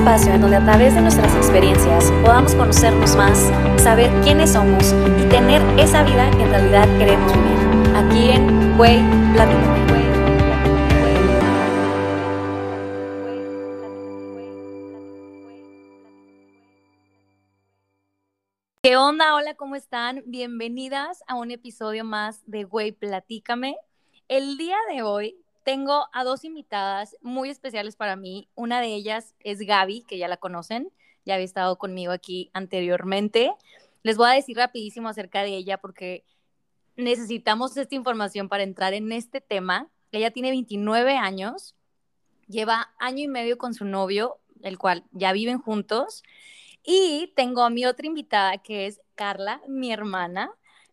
espacio en donde a través de nuestras experiencias podamos conocernos más, saber quiénes somos y tener esa vida que en realidad queremos vivir. Aquí en Güey Platícame. ¿Qué onda? Hola, ¿cómo están? Bienvenidas a un episodio más de Güey Platícame. El día de hoy tengo a dos invitadas muy especiales para mí. Una de ellas es Gaby, que ya la conocen, ya había estado conmigo aquí anteriormente. Les voy a decir rapidísimo acerca de ella porque necesitamos esta información para entrar en este tema. Ella tiene 29 años, lleva año y medio con su novio, el cual ya viven juntos. Y tengo a mi otra invitada que es Carla, mi hermana.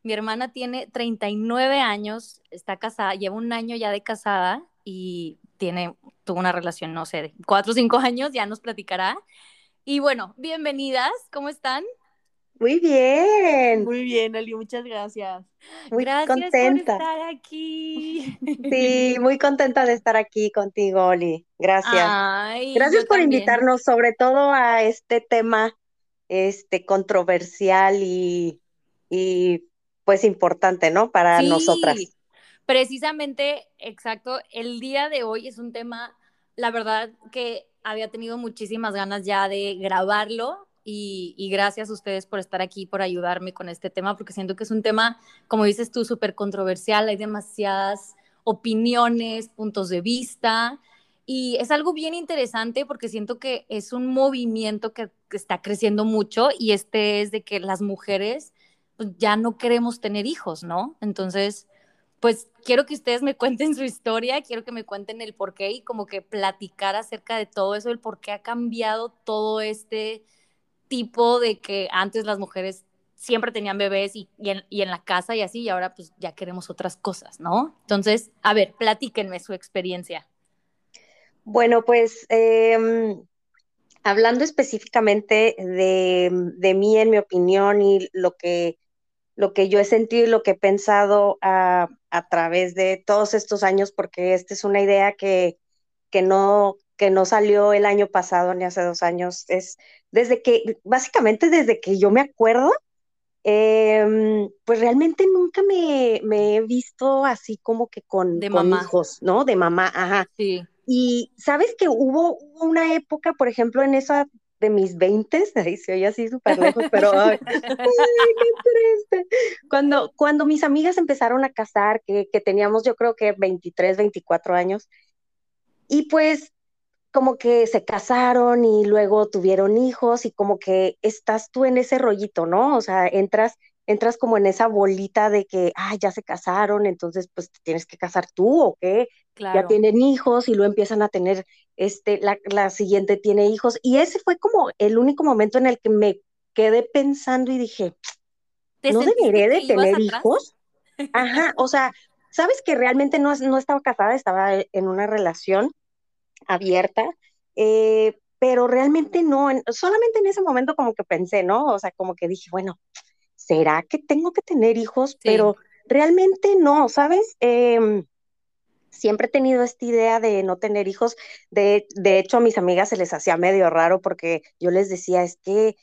Mi hermana tiene 39 años, está casada, lleva un año ya de casada y tiene, tuvo una relación, no sé, de 4 o 5 años, ya nos platicará. Y bueno, bienvenidas, ¿cómo están? Muy bien. Muy bien, Ali, muchas gracias. Muy Gracias contenta. por estar aquí. Sí, muy contenta de estar aquí contigo, Oli. Gracias. Ay, Gracias por también. invitarnos, sobre todo a este tema, este controversial y, y pues importante, ¿no? Para Sí, nosotras. Precisamente, exacto, el día de hoy es un tema, la verdad que había tenido muchísimas ganas ya de grabarlo y, y gracias a ustedes por estar aquí, por ayudarme con este tema, porque siento que es un tema, como dices tú, súper controversial, hay demasiadas opiniones, puntos de vista y es algo bien interesante porque siento que es un movimiento que, que está creciendo mucho y este es de que las mujeres pues, ya no queremos tener hijos, ¿no? Entonces pues quiero que ustedes me cuenten su historia, quiero que me cuenten el por qué y como que platicar acerca de todo eso, el por qué ha cambiado todo este tipo de que antes las mujeres siempre tenían bebés y, en la casa y así, y ahora pues ya queremos otras cosas, ¿no? Entonces, a ver, platíquenme su experiencia. Bueno, pues em, hablando específicamente de, de mí, en mi opinión, y lo que, lo que yo he sentido y lo que he pensado a, a través de todos estos años, porque esta es una idea que, que, no, que no salió el año pasado ni hace dos años, es desde que, básicamente desde que yo me acuerdo, em, pues realmente nunca me, me he visto así como que con, De con mamá. hijos, ¿no? De mamá, ajá. Sí. Y sabes que hubo, hubo una época, por ejemplo, en esa de mis veintes, ahí se oye así súper lejos, pero ay, ay, qué triste. Cuando, cuando mis amigas empezaron a casar, que, que teníamos yo creo que 23, 24 años, y pues como que se casaron y luego tuvieron hijos y como que estás tú en ese rollito, ¿no? O sea, entras, entras como en esa bolita de que, ah, ya se casaron, entonces pues te tienes que casar tú o qué, Claro. ya tienen hijos y luego empiezan a tener, este, la, la siguiente tiene hijos. Y ese fue como el único momento en el que me quedé pensando y dije, ¿Te ¿no deberé de tener hijos? Ajá, o sea, sabes que realmente no, no estaba casada, estaba en una relación abierta, eh, pero realmente no, en- solamente en ese momento como que pensé, ¿no? O sea, como que dije, bueno, ¿será que tengo que tener hijos? Sí. Pero realmente no, ¿sabes? Em, siempre he tenido esta idea de no tener hijos. De, de hecho, a mis amigas se les hacía medio raro porque yo les decía, es que,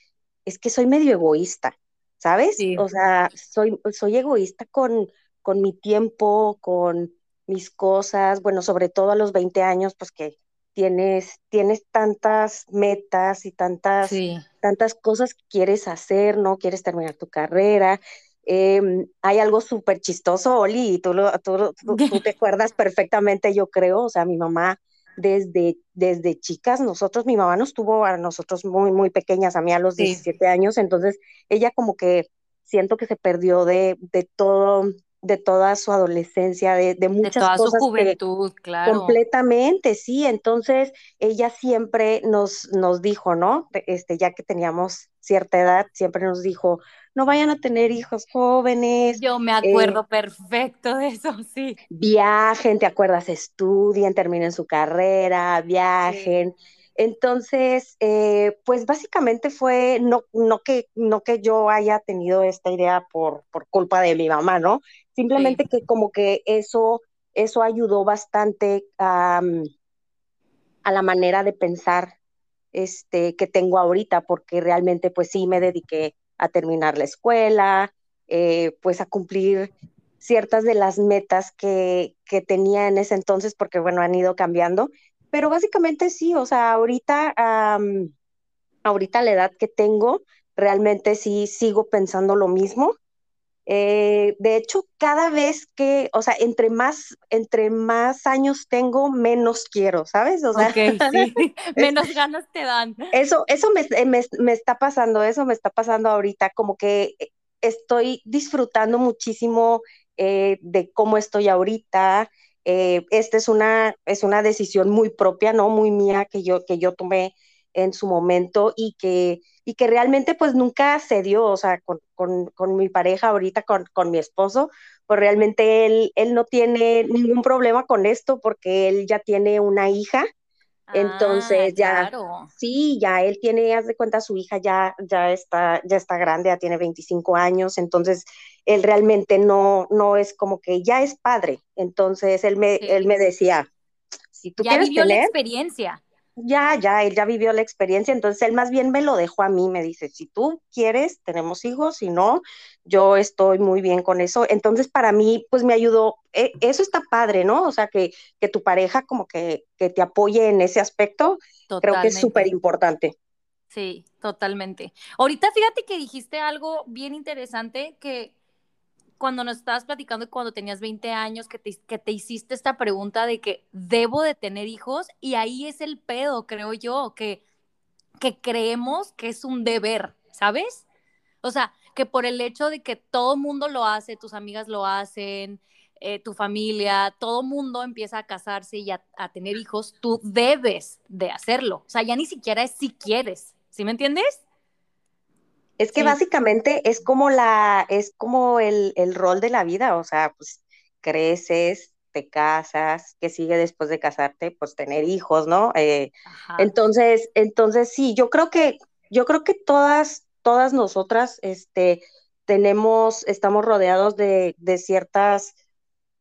es que soy medio egoísta, ¿sabes? Sí. O sea, soy, soy egoísta con, con mi tiempo, con mis cosas, bueno, sobre todo a los 20 años, pues que tienes, tienes tantas metas y tantas, Sí. tantas cosas que quieres hacer, ¿no? Quieres terminar tu carrera. Em, hay algo súper chistoso, Oli, y tú, lo- tú, tú, tú te acuerdas perfectamente, yo creo, o sea, mi mamá desde, desde chicas, nosotros, mi mamá nos tuvo a nosotros muy, muy pequeñas, a mí a los Sí. 17 años, entonces ella como que siento que se perdió de, de todo, de toda su adolescencia, de, de De muchas toda su que juventud, claro. completamente, sí, entonces ella siempre nos, nos dijo, ¿no? Este, ya que teníamos cierta edad, siempre nos dijo, no vayan a tener hijos jóvenes, Yo me eh, acuerdo perfecto de eso, sí. viajen, ¿te acuerdas? Estudien, terminen su carrera, Sí. viajen. Entonces, eh, pues básicamente fue, no, no, que, no que yo haya tenido esta idea por, por culpa de mi mamá, ¿no? Sí. Simplemente que como que eso, eso ayudó bastante a, a la manera de pensar este, que tengo ahorita, porque realmente pues sí me dediqué a terminar la escuela, eh, pues a cumplir ciertas de las metas que, que tenía en ese entonces, porque bueno, han ido cambiando, pero básicamente sí, o sea, ahorita, ahorita la edad que tengo, realmente sí sigo pensando lo mismo. Eh, de hecho, cada vez que, o sea, entre más, entre más años tengo, menos quiero, ¿sabes? O sea, sí. menos ganas te dan. Eso, eso me, me, está pasando, eso me está pasando ahorita, como que estoy disfrutando muchísimo eh, de cómo estoy ahorita. Eh, esta es una, es una decisión muy propia, ¿no? Muy mía que yo, que yo tomé en su momento y que, y que realmente pues nunca se dio, o sea, con, con, con mi pareja ahorita, con, con, mi esposo, pues realmente él, él no tiene ningún problema con esto porque él ya tiene una hija, entonces ah, ya, claro. sí, ya él tiene, haz de cuenta, su hija ya, ya, está, ya está grande, ya tiene 25 años, entonces él realmente no, no es como que ya es padre, entonces él me, él me decía, si tú ya quieres vivió tener, la experiencia ya, ya, él ya vivió la experiencia, entonces él más bien me lo dejó a mí, me dice, si tú quieres, tenemos hijos, si no, yo estoy muy bien con eso. Entonces para mí, pues me ayudó, eh, eso está padre, ¿no? O sea, que, que tu pareja como que, que te apoye en ese aspecto, creo que es súper importante. Sí, totalmente. Ahorita fíjate que dijiste algo bien interesante que cuando nos estabas platicando cuando tenías 20 años, que te, que te hiciste esta pregunta de que debo de tener hijos, y ahí es el pedo, creo yo, que, que creemos que es un deber, ¿sabes? O sea, que por el hecho de que todo mundo lo hace, tus amigas lo hacen, eh, tu familia, todo mundo empieza a casarse y a, a, tener hijos, tú debes de hacerlo. O sea, ya ni siquiera es si quieres, ¿sí me entiendes? Es que sí. básicamente es como la, es como el, el, rol de la vida, o sea, pues creces, te casas, que sigue después de casarte, pues tener hijos, ¿no? Eh, entonces, entonces sí, yo creo que, yo creo que todas, todas nosotras, este, tenemos, estamos rodeados de, de ciertas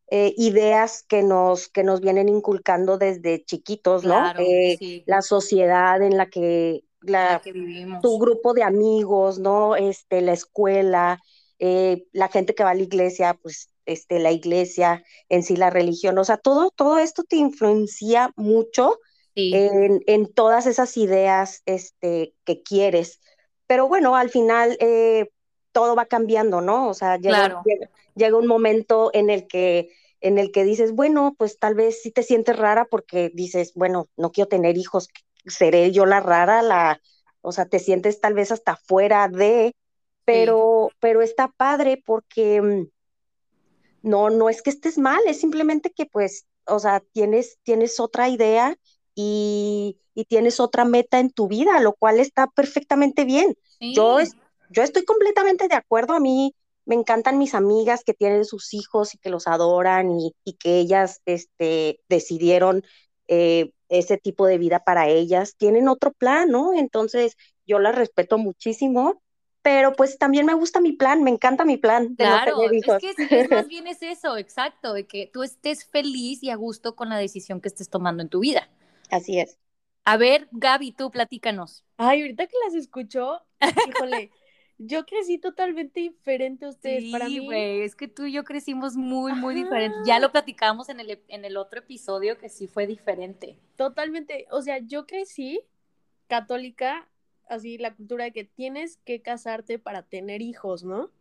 eh, ideas que nos, que nos vienen inculcando desde chiquitos, ¿no? Claro, eh, sí. La sociedad en la que la, la que vivimos. tu grupo de amigos, ¿no? Este, la escuela, eh, la gente que va a la iglesia, pues este, la iglesia, en sí la religión, o sea, todo, todo esto te influencia mucho sí. en, en, todas esas ideas este, que quieres. Pero bueno, al final eh, todo va cambiando, ¿no? O sea, llega, claro. llega, llega, un momento en el que en el que dices, bueno, pues tal vez sí te sientes rara porque dices, bueno, no quiero tener hijos, seré yo la rara, la, o sea, te sientes tal vez hasta fuera de, pero, sí. pero está padre porque mm, no, no es que estés mal, es simplemente que pues, o sea, tienes, tienes otra idea y, y tienes otra meta en tu vida, lo cual está perfectamente bien. Sí. Yo, yo estoy completamente de acuerdo, a mí me encantan mis amigas que tienen sus hijos y que los adoran y, y que ellas este, decidieron eh, ese tipo de vida para ellas, tienen otro plan, ¿no? Entonces yo las respeto muchísimo, pero pues también me gusta mi plan, me encanta mi plan. De claro, no es que es, más bien es eso, exacto, de que tú estés feliz y a gusto con la decisión que estés tomando en tu vida. Así es. A ver, Gaby, tú platícanos. Ay, ahorita que las escucho, híjole, yo crecí totalmente diferente a ustedes. Sí, para mí, güey, es que tú y yo crecimos muy, muy diferentes. Ya lo platicamos en el, en el otro episodio que sí fue diferente. Totalmente, o sea, yo crecí católica, así la cultura de que tienes que casarte para tener hijos, ¿no?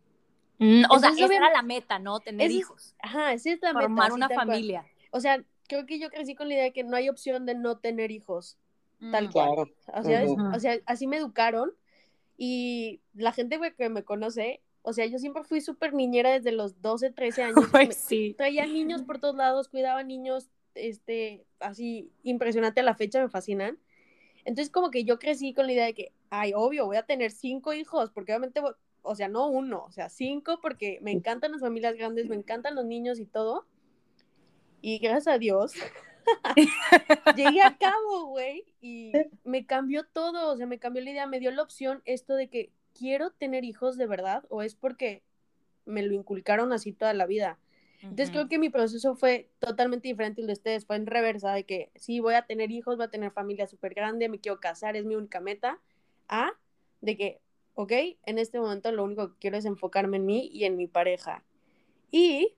Mm, o Entonces, sea, esa era la meta, ¿no? Tener es, hijos. Ajá, esa es la Formar meta. Formar una familia. Cual. O sea, creo que yo crecí con la idea de que no hay opción de no tener hijos, Mm, tal cual. O sea, uh -huh. o sea, así me educaron y la gente que me conoce, o sea, yo siempre fui súper niñera desde los 12, 13 años. Ay, sí. Traía niños por todos lados, cuidaba niños, este, así, impresionante a la fecha, me fascinan. Entonces, como que yo crecí con la idea de que, ay, obvio, voy a tener cinco hijos, porque obviamente, o sea, no uno, o sea, cinco, porque me encantan las familias grandes, me encantan los niños y todo. Y gracias a Dios, llegué a cabo, güey, y me cambió todo, o sea, me cambió la idea, me dio la opción esto de que quiero tener hijos de verdad o es porque me lo inculcaron así toda la vida. Entonces creo que mi proceso fue totalmente diferente al de ustedes, fue en reversa, de que sí, voy a tener hijos, voy a tener familia súper grande, me quiero casar, es mi única meta, a de que, ok, en este momento lo único que quiero es enfocarme en mí y en mi pareja. Y,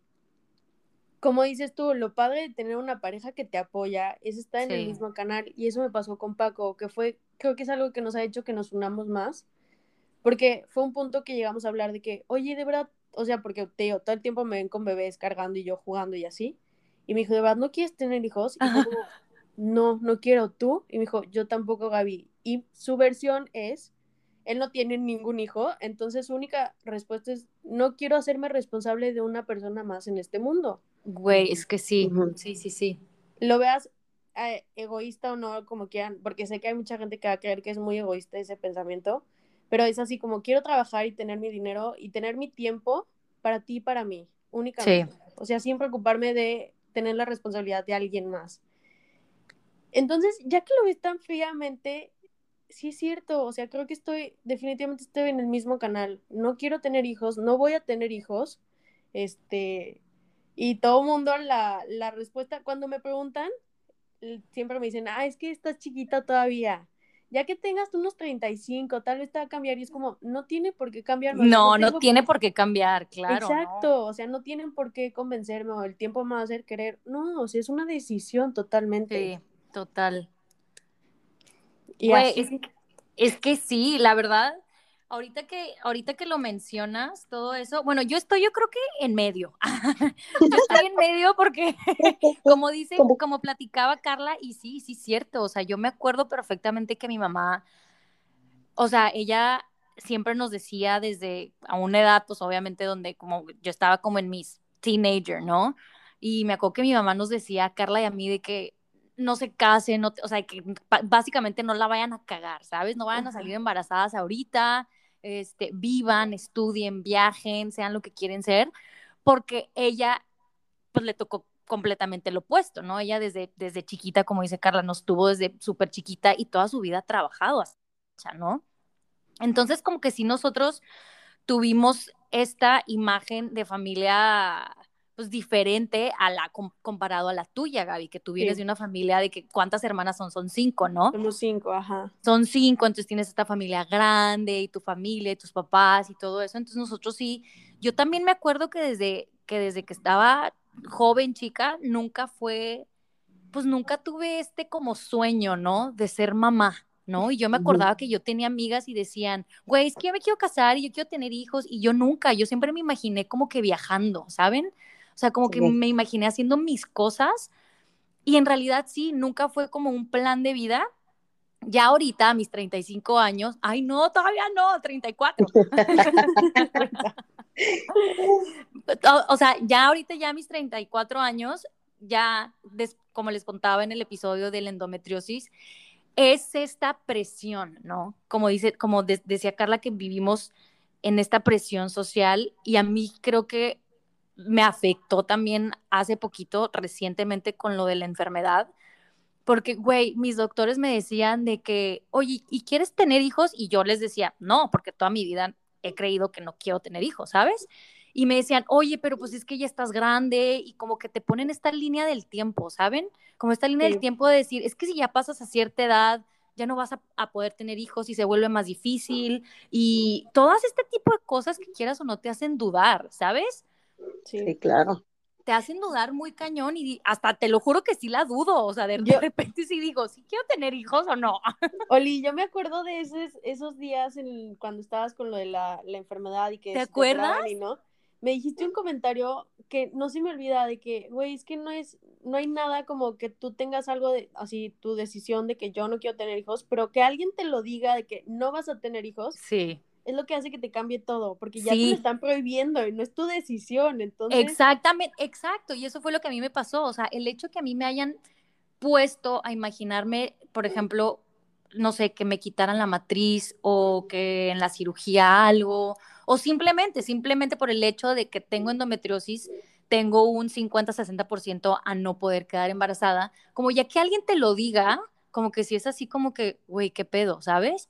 como dices tú, lo padre de tener una pareja que te apoya es estar en el mismo canal, y eso me pasó con Paco, que fue, creo que es algo que nos ha hecho que nos unamos más, porque fue un punto que llegamos a hablar de que, oye, de verdad, o sea, porque te digo, todo el tiempo me ven con bebés cargando y yo jugando y así. Y me dijo, ¿de verdad no quieres tener hijos? Y fue como, no, no quiero tú. Y me dijo, yo tampoco, Gaby. Y su versión es, él no tiene ningún hijo, entonces su única respuesta es, no quiero hacerme responsable de una persona más en este mundo. Güey, es que sí, sí, sí, sí. Lo veas eh, egoísta o no, como quieran, porque sé que hay mucha gente que va a creer que es muy egoísta ese pensamiento, pero es así como quiero trabajar y tener mi dinero y tener mi tiempo para ti y para mí, únicamente. O sea, sin preocuparme de tener la responsabilidad de alguien más. Entonces, ya que lo ves tan fríamente, sí es cierto, o sea, creo que estoy, definitivamente estoy en el mismo canal. No quiero tener hijos, no voy a tener hijos, este, y todo el mundo la, la respuesta, cuando me preguntan, siempre me dicen, ah, es que estás chiquita todavía. Ya que tengas unos 35, tal vez te va a cambiar. Y es como, no tiene por qué sea, No, no tengo tiene por- qué cambiar, claro. ¿no? Exacto, o sea, no tienen por qué convencerme o el tiempo me va a hacer querer. No, o sea, es una decisión totalmente. Sí, total. Y Güey, así, es, es que sí, la verdad, ahorita que, ahorita que lo mencionas, todo eso, bueno, yo estoy, yo creo que en medio. Yo estoy en medio porque, como dice, Como- platicaba Carla, y sí, sí, cierto, o sea, yo me acuerdo perfectamente que mi mamá, o sea, ella siempre nos decía desde a una edad, pues obviamente donde como yo estaba como en mis teenager, ¿no? Y me acuerdo que mi mamá nos decía a Carla y a mí de que no se casen, no o sea, que básicamente no la vayan a cagar, ¿sabes? No vayan a salir embarazadas ahorita, este, vivan, estudien, viajen, sean lo que quieren ser, porque ella, pues le tocó completamente lo opuesto, ¿no? Ella desde, desde chiquita, como dice Carla, nos tuvo desde súper chiquita y toda su vida ha trabajado, hasta ¿no? Entonces, como que si nosotros tuvimos esta imagen de familia pues diferente a la com- comparado a la tuya, Gaby, que tú vienes Sí. de una familia de que cuántas hermanas son, son cinco, ¿no? somos cinco, ajá. Son cinco, entonces tienes esta familia grande y tu familia y tus papás y todo eso. Entonces nosotros sí, yo también me acuerdo que desde que desde que estaba joven, chica, nunca fue, pues nunca tuve este como sueño, ¿no? De ser mamá, ¿no? Y yo me acordaba que yo tenía amigas y decían, güey, es que yo me quiero casar y yo quiero tener hijos y yo nunca, yo siempre me imaginé como que viajando, ¿saben? O sea, como que Sí. me imaginé haciendo mis cosas y en realidad sí, nunca fue como un plan de vida. Ya ahorita, a mis 35 años, ay no, todavía no, 34. o, o sea, ya ahorita, ya a mis 34 años, ya, des- como les contaba en el episodio de la endometriosis, es esta presión, ¿no? Como, dice, como de- decía Carla, que vivimos en esta presión social y a mí creo que me afectó también hace poquito, recientemente, con lo de la enfermedad. Porque, güey, mis doctores me decían de que, oye, ¿y quieres tener hijos? Y yo les decía, no, porque toda mi vida he creído que no quiero tener hijos, ¿sabes? Y me decían, oye, pero pues es que ya estás grande y como que te ponen esta línea del tiempo, ¿saben? Como esta línea Sí. del tiempo de decir, es que si ya pasas a cierta edad, ya no vas a, a poder tener hijos y se vuelve más difícil y todas este tipo de cosas que quieras o no te hacen dudar, ¿sabes? Sí. Sí, claro. te hacen dudar muy cañón y hasta te lo juro que sí la dudo, o sea, de, de Yo- repente sí digo, ¿sí quiero tener hijos o no? Oli, yo me acuerdo de esos, esos días en, cuando estabas con lo de la, la enfermedad y que ¿Te si acuerdas? y no. Me dijiste un comentario que no se me olvida de que, güey, es que no es, no hay nada como que tú tengas algo de, así, tu decisión de que yo no quiero tener hijos, pero que alguien te lo diga de que no vas a tener hijos, Sí. Es lo que hace que te cambie todo, porque ya te lo están prohibiendo y no es tu decisión, entonces. Exactamente, exacto, y eso fue lo que a mí me pasó, o sea, el hecho que a mí me hayan puesto a imaginarme, por ejemplo, no sé, que me quitaran la matriz o que en la cirugía algo, o simplemente, simplemente por el hecho de que tengo endometriosis, tengo un 50-60% a no poder quedar embarazada, como ya que alguien te lo diga, como que si es así como que, güey, qué pedo, ¿sabes?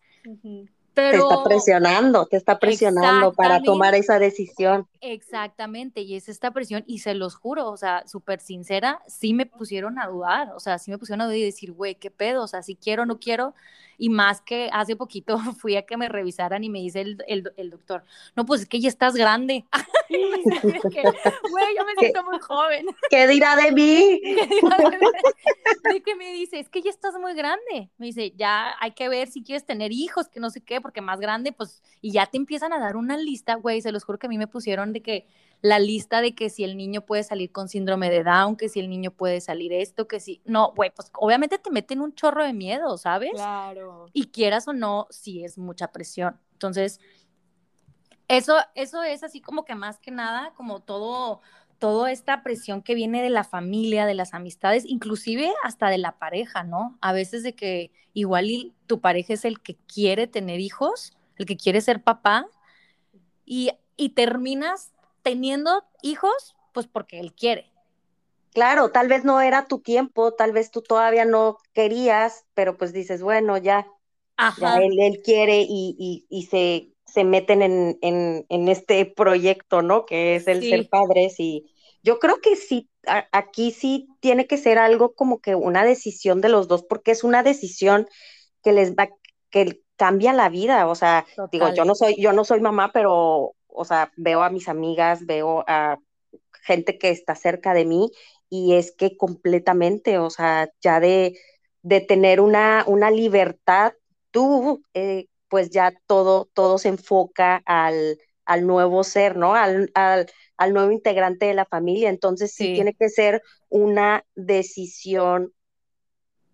Te está presionando, te está presionando para tomar esa decisión. Exactamente, y es esta presión, y se los juro, o sea, súper sincera, sí me pusieron a dudar, o sea, sí me pusieron a dudar y decir, güey, ¿qué pedo? O sea, si quiero o no quiero, y más que hace poquito fui a que me revisaran y me dice el, el, el doctor, no, pues es que ya estás grande. Güey, yo me siento muy joven. ¿Qué dirá de mí? de que me dice, es que ya estás muy grande. Me dice, ya hay que ver si quieres tener hijos, que no sé qué, porque más grande, pues, y ya te empiezan a dar una lista, güey, se los juro que a mí me pusieron de que la lista de que si el niño puede salir con síndrome de Down, que si el niño puede salir esto, que si, no, güey, pues obviamente te meten un chorro de miedo, ¿sabes? Claro. Y quieras o no, sí es mucha presión. Entonces, eso, eso es así como que más que nada, como todo, toda esta presión que viene de la familia, de las amistades, inclusive hasta de la pareja, ¿no? A veces de que igual tu pareja es el que quiere tener hijos, el que quiere ser papá, y, y terminas teniendo hijos, pues porque él quiere. Claro, tal vez no era tu tiempo, tal vez tú todavía no querías, pero pues dices, bueno, ya, él, él, quiere y, y, se, se meten en, en, en, este proyecto, ¿no? Que es el ser padres y yo creo que sí, aquí sí tiene que ser algo como que una decisión de los dos, porque es una decisión que les va, que cambia la vida, o sea, digo, yo no soy, yo no soy mamá, pero o sea, veo a mis amigas, veo a gente que está cerca de mí y es que completamente, o sea, ya de, de tener una, una libertad, tú, eh, pues ya todo, todo se enfoca al, al nuevo ser, ¿no? Al, al, al, nuevo integrante de la familia. Entonces sí. tiene que ser una decisión,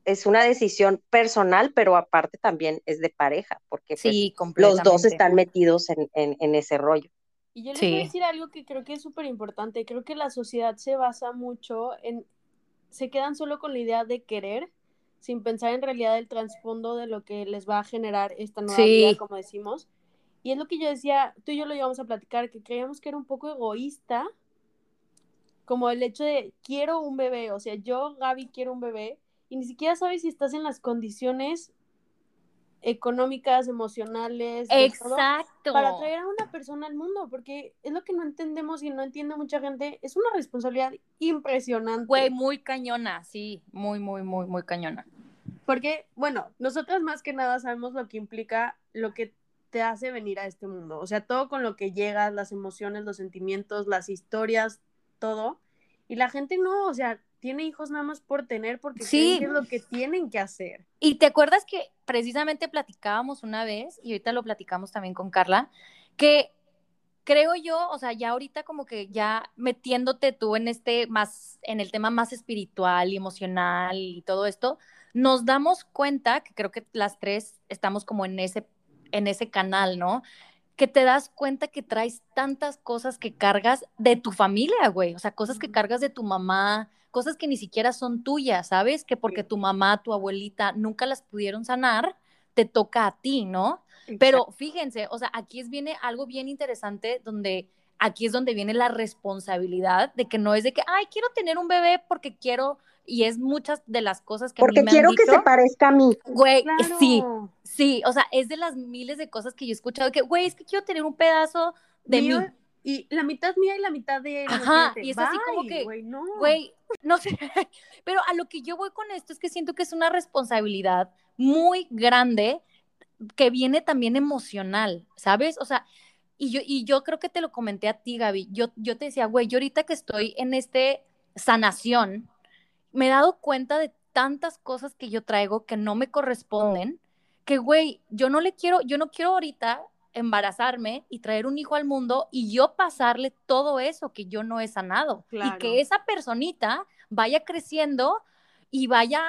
es una decisión personal, pero aparte también es de pareja, porque pues, los dos están metidos en, en, en ese rollo. Y yo les voy a decir algo que creo que es súper importante. Creo que la sociedad se basa mucho en. Se quedan solo con la idea de querer, sin pensar en realidad el trasfondo de lo que les va a generar esta nueva vida, como decimos. Y es lo que yo decía, tú y yo lo íbamos a platicar, que creíamos que era un poco egoísta, como el hecho de quiero un bebé, o sea, yo, Gaby, quiero un bebé, y ni siquiera sabes si estás en las condiciones económicas, emocionales, Exacto. para traer a una persona al mundo, porque es lo que no entendemos y no entiende mucha gente, es una responsabilidad impresionante. Güey, muy cañona, sí, muy, muy, muy, muy cañona. Porque, bueno, nosotras más que nada sabemos lo que implica lo que te hace venir a este mundo, o sea, todo con lo que llegas, las emociones, los sentimientos, las historias, todo. Y la gente no, o sea, tiene hijos nada más por tener porque sí. es lo que tienen que hacer. Y te acuerdas que precisamente platicábamos una vez, y ahorita lo platicamos también con Carla, que creo yo, o sea, ya ahorita como que ya metiéndote tú en este más, en el tema más espiritual y emocional y todo esto, nos damos cuenta, que creo que las tres estamos como en ese, en ese canal, ¿no? que te das cuenta que traes tantas cosas que cargas de tu familia, güey, o sea, cosas que cargas de tu mamá, cosas que ni siquiera son tuyas, ¿sabes? Que porque tu mamá, tu abuelita nunca las pudieron sanar, te toca a ti, ¿no? Pero fíjense, o sea, aquí es, viene algo bien interesante donde aquí es donde viene la responsabilidad de que no es de que, ay, quiero tener un bebé porque quiero, y es muchas de las cosas que porque a mí me quiero que se parezca a mí. Güey, sí, sí, o sea, es de las miles de cosas que yo he escuchado que, güey, es que quiero tener un pedazo de mí. Y la mitad mía y la mitad de él. Ajá, y es así como que, güey, no. no sé, pero a lo que yo voy con esto es que siento que es una responsabilidad muy grande que viene también emocional, ¿sabes? O sea, y yo, y yo creo que te lo comenté a ti, Gaby, yo, yo te decía, güey, yo ahorita que estoy en este sanación, me he dado cuenta de tantas cosas que yo traigo que no me corresponden, que, güey, yo no le quiero, yo no quiero ahorita embarazarme y traer un hijo al mundo y yo pasarle todo eso que yo no he sanado y que esa personita vaya creciendo y vaya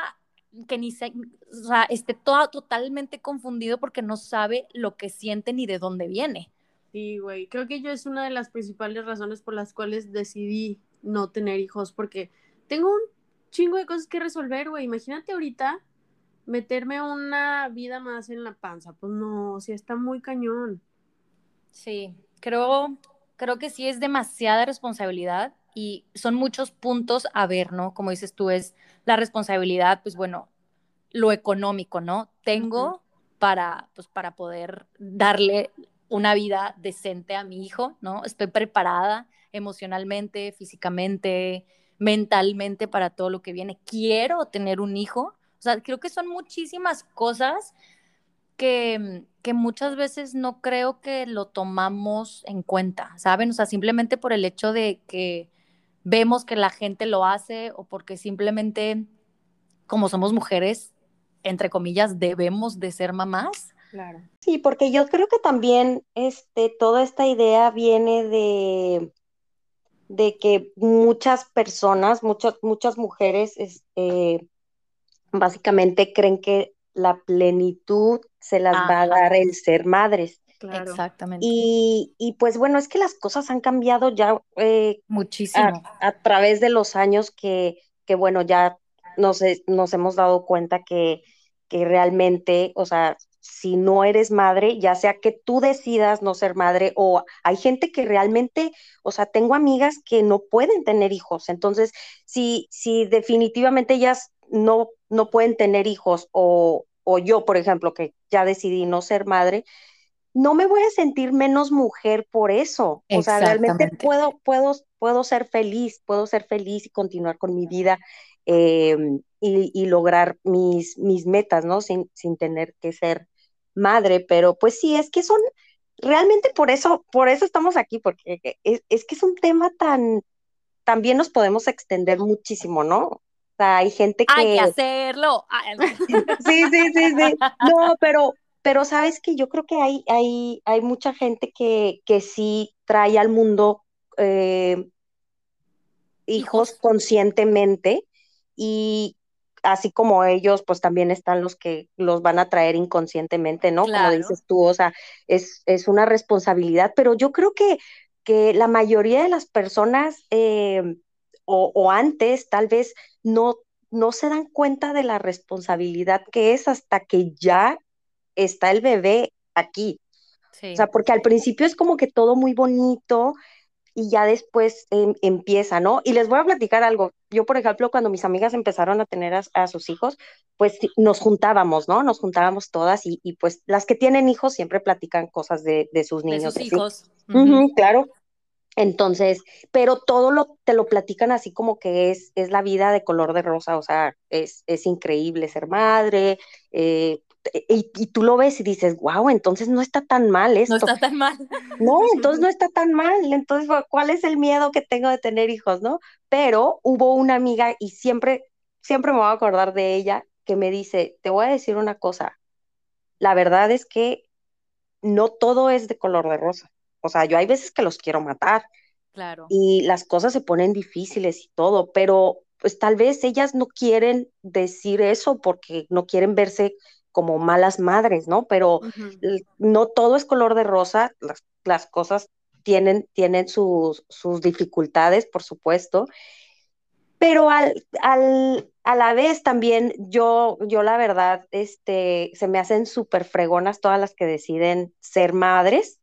que ni se, o sea, esté todo, totalmente confundido porque no sabe lo que siente ni de dónde viene. Sí, güey, creo que yo es una de las principales razones por las cuales decidí no tener hijos porque tengo un chingo de cosas que resolver, güey. Imagínate ahorita meterme una vida más en la panza, pues no, o sea, está muy cañón. Sí, creo, creo que sí es demasiada responsabilidad y son muchos puntos a ver, ¿no? Como dices tú, es la responsabilidad, pues bueno, lo económico, ¿no? Tengo para, pues, para poder darle una vida decente a mi hijo, ¿no? Estoy preparada emocionalmente, físicamente, mentalmente para todo lo que viene. Quiero tener un hijo. O sea, creo que son muchísimas cosas que, que muchas veces no creo que lo tomamos en cuenta, ¿saben? O sea, simplemente por el hecho de que vemos que la gente lo hace o porque simplemente como somos mujeres, entre comillas, debemos de ser mamás. Claro. Sí, porque yo creo que también este, toda esta idea viene de, de que muchas personas, muchas, muchas mujeres, este, básicamente creen que la plenitud se las va a dar el ser madres. Exactamente. Y, y, pues bueno, es que las cosas han cambiado ya eh, muchísimo a, través de los años que, que bueno, ya nos, nos hemos dado cuenta que, que realmente, o sea, si no eres madre, ya sea que tú decidas no ser madre o hay gente que realmente, o sea, tengo amigas que no pueden tener hijos. Entonces, si, si definitivamente ellas no, no pueden tener hijos o, o yo, por ejemplo, que ya decidí no ser madre, no me voy a sentir menos mujer por eso. O sea, realmente puedo, puedo, puedo ser feliz, puedo ser feliz y continuar con mi vida eh, y, lograr mis, mis metas, ¿no? Sin, sin tener que ser madre, pero pues sí, es que son, realmente por eso, por eso estamos aquí, porque es, es que es un tema tan, también nos podemos extender muchísimo, ¿no? Sea, hay gente que... Hay que hacerlo. sí, sí, sí, sí. No, pero, pero sabes que yo creo que hay, hay, hay mucha gente que, que sí trae al mundo eh, hijos conscientemente y así como ellos, pues también están los que los van a traer inconscientemente, ¿no? Como dices tú, o sea, es, es una responsabilidad, pero yo creo que, que la mayoría de las personas eh, o, antes tal vez no, no se dan cuenta de la responsabilidad que es hasta que ya está el bebé aquí. O sea, porque al principio es como que todo muy bonito, y ya después em, empieza, ¿no? Y les voy a platicar algo. Yo, por ejemplo, cuando mis amigas empezaron a tener a, sus hijos, pues nos juntábamos, ¿no? Nos juntábamos todas y, y, pues las que tienen hijos siempre platican cosas de, de sus niños. De sus hijos. claro. Entonces, pero todo lo, te lo platican así como que es, es la vida de color de rosa, o sea, es, es increíble ser madre, eh, y, tú lo ves y dices, wow, entonces no está tan mal esto. No está tan mal. No, entonces no está tan mal. Entonces, ¿cuál es el miedo que tengo de tener hijos, no? Pero hubo una amiga y siempre, siempre me voy a acordar de ella que me dice, te voy a decir una cosa, la verdad es que no todo es de color de rosa. O sea, yo hay veces que los quiero matar. Claro. Y las cosas se ponen difíciles y todo, pero pues tal vez ellas no quieren decir eso porque no quieren verse como malas madres, ¿no? Pero no todo es color de rosa, las, cosas tienen, tienen sus, sus, dificultades, por supuesto, pero al, al, a la vez también yo, yo la verdad, este, se me hacen súper fregonas todas las que deciden ser madres,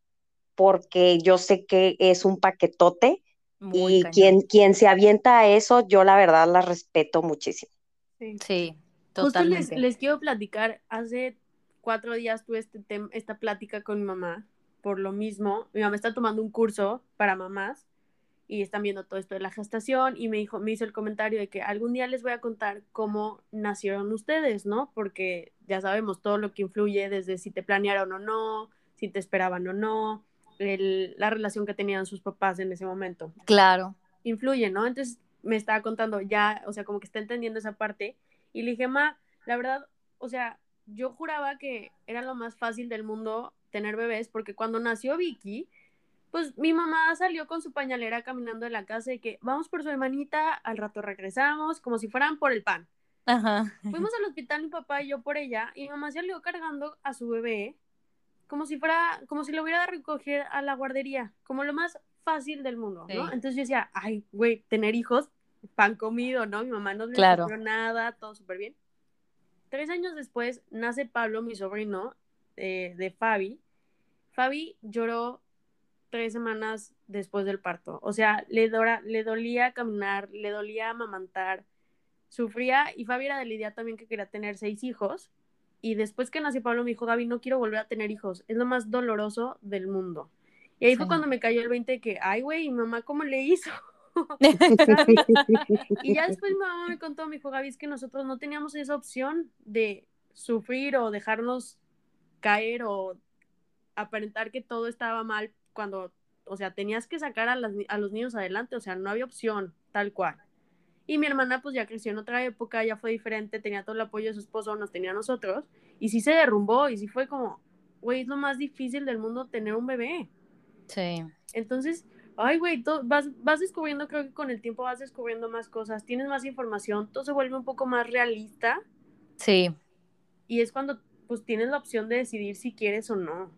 porque yo sé que es un paquetote y quien, quien se avienta a eso, yo la verdad la respeto muchísimo. Sí. sí. Justo les, les, quiero platicar, hace cuatro días tuve este esta plática con mi mamá, por lo mismo, mi mamá está tomando un curso para mamás y están viendo todo esto de la gestación y me dijo, me hizo el comentario de que algún día les voy a contar cómo nacieron ustedes, ¿no? Porque ya sabemos todo lo que influye desde si te planearon o no, si te esperaban o no, la relación que tenían sus papás en ese momento. Claro. Influye, ¿no? Entonces me estaba contando ya, o sea, como que está entendiendo esa parte y le dije, ma, la verdad, o sea, yo juraba que era lo más fácil del mundo tener bebés, porque cuando nació Vicky, pues mi mamá salió con su pañalera caminando de la casa y que vamos por su hermanita, al rato regresamos, como si fueran por el pan. Ajá. Fuimos al hospital mi papá y yo por ella, y mi mamá salió cargando a su bebé como si fuera, como si lo hubiera de recoger a la guardería, como lo más fácil del mundo, ¿no? Entonces yo decía, ay, güey, tener hijos pan comido, ¿no? Mi mamá no le claro. nada, todo súper bien. Tres años después nace Pablo, mi sobrino, eh, de Fabi. Fabi lloró tres semanas después del parto. O sea, le, le dolía caminar, le dolía amamantar, sufría y Fabi era de la idea también que quería tener seis hijos. Y después que nació Pablo me dijo, Gaby, no quiero volver a tener hijos, es lo más doloroso del mundo. Y ahí fue cuando me cayó el 20 de que, ay, güey, mamá, ¿cómo le hizo? y ya después mi mamá me contó, me dijo, Gaby, es que nosotros no teníamos esa opción de sufrir o dejarnos caer o aparentar que todo estaba mal cuando, o sea, tenías que sacar a, a los niños adelante, o sea, no había opción, tal cual. Y mi hermana pues ya creció en otra época, ya fue diferente, tenía todo el apoyo de su esposo, nos tenía a nosotros, y sí se derrumbó, y sí fue como, güey, es lo más difícil del mundo tener un bebé. Sí. Entonces, ay, güey, vas, vas descubriendo, creo que con el tiempo vas descubriendo más cosas, tienes más información, todo se vuelve un poco más realista. Sí. Y es cuando pues tienes la opción de decidir si quieres o no.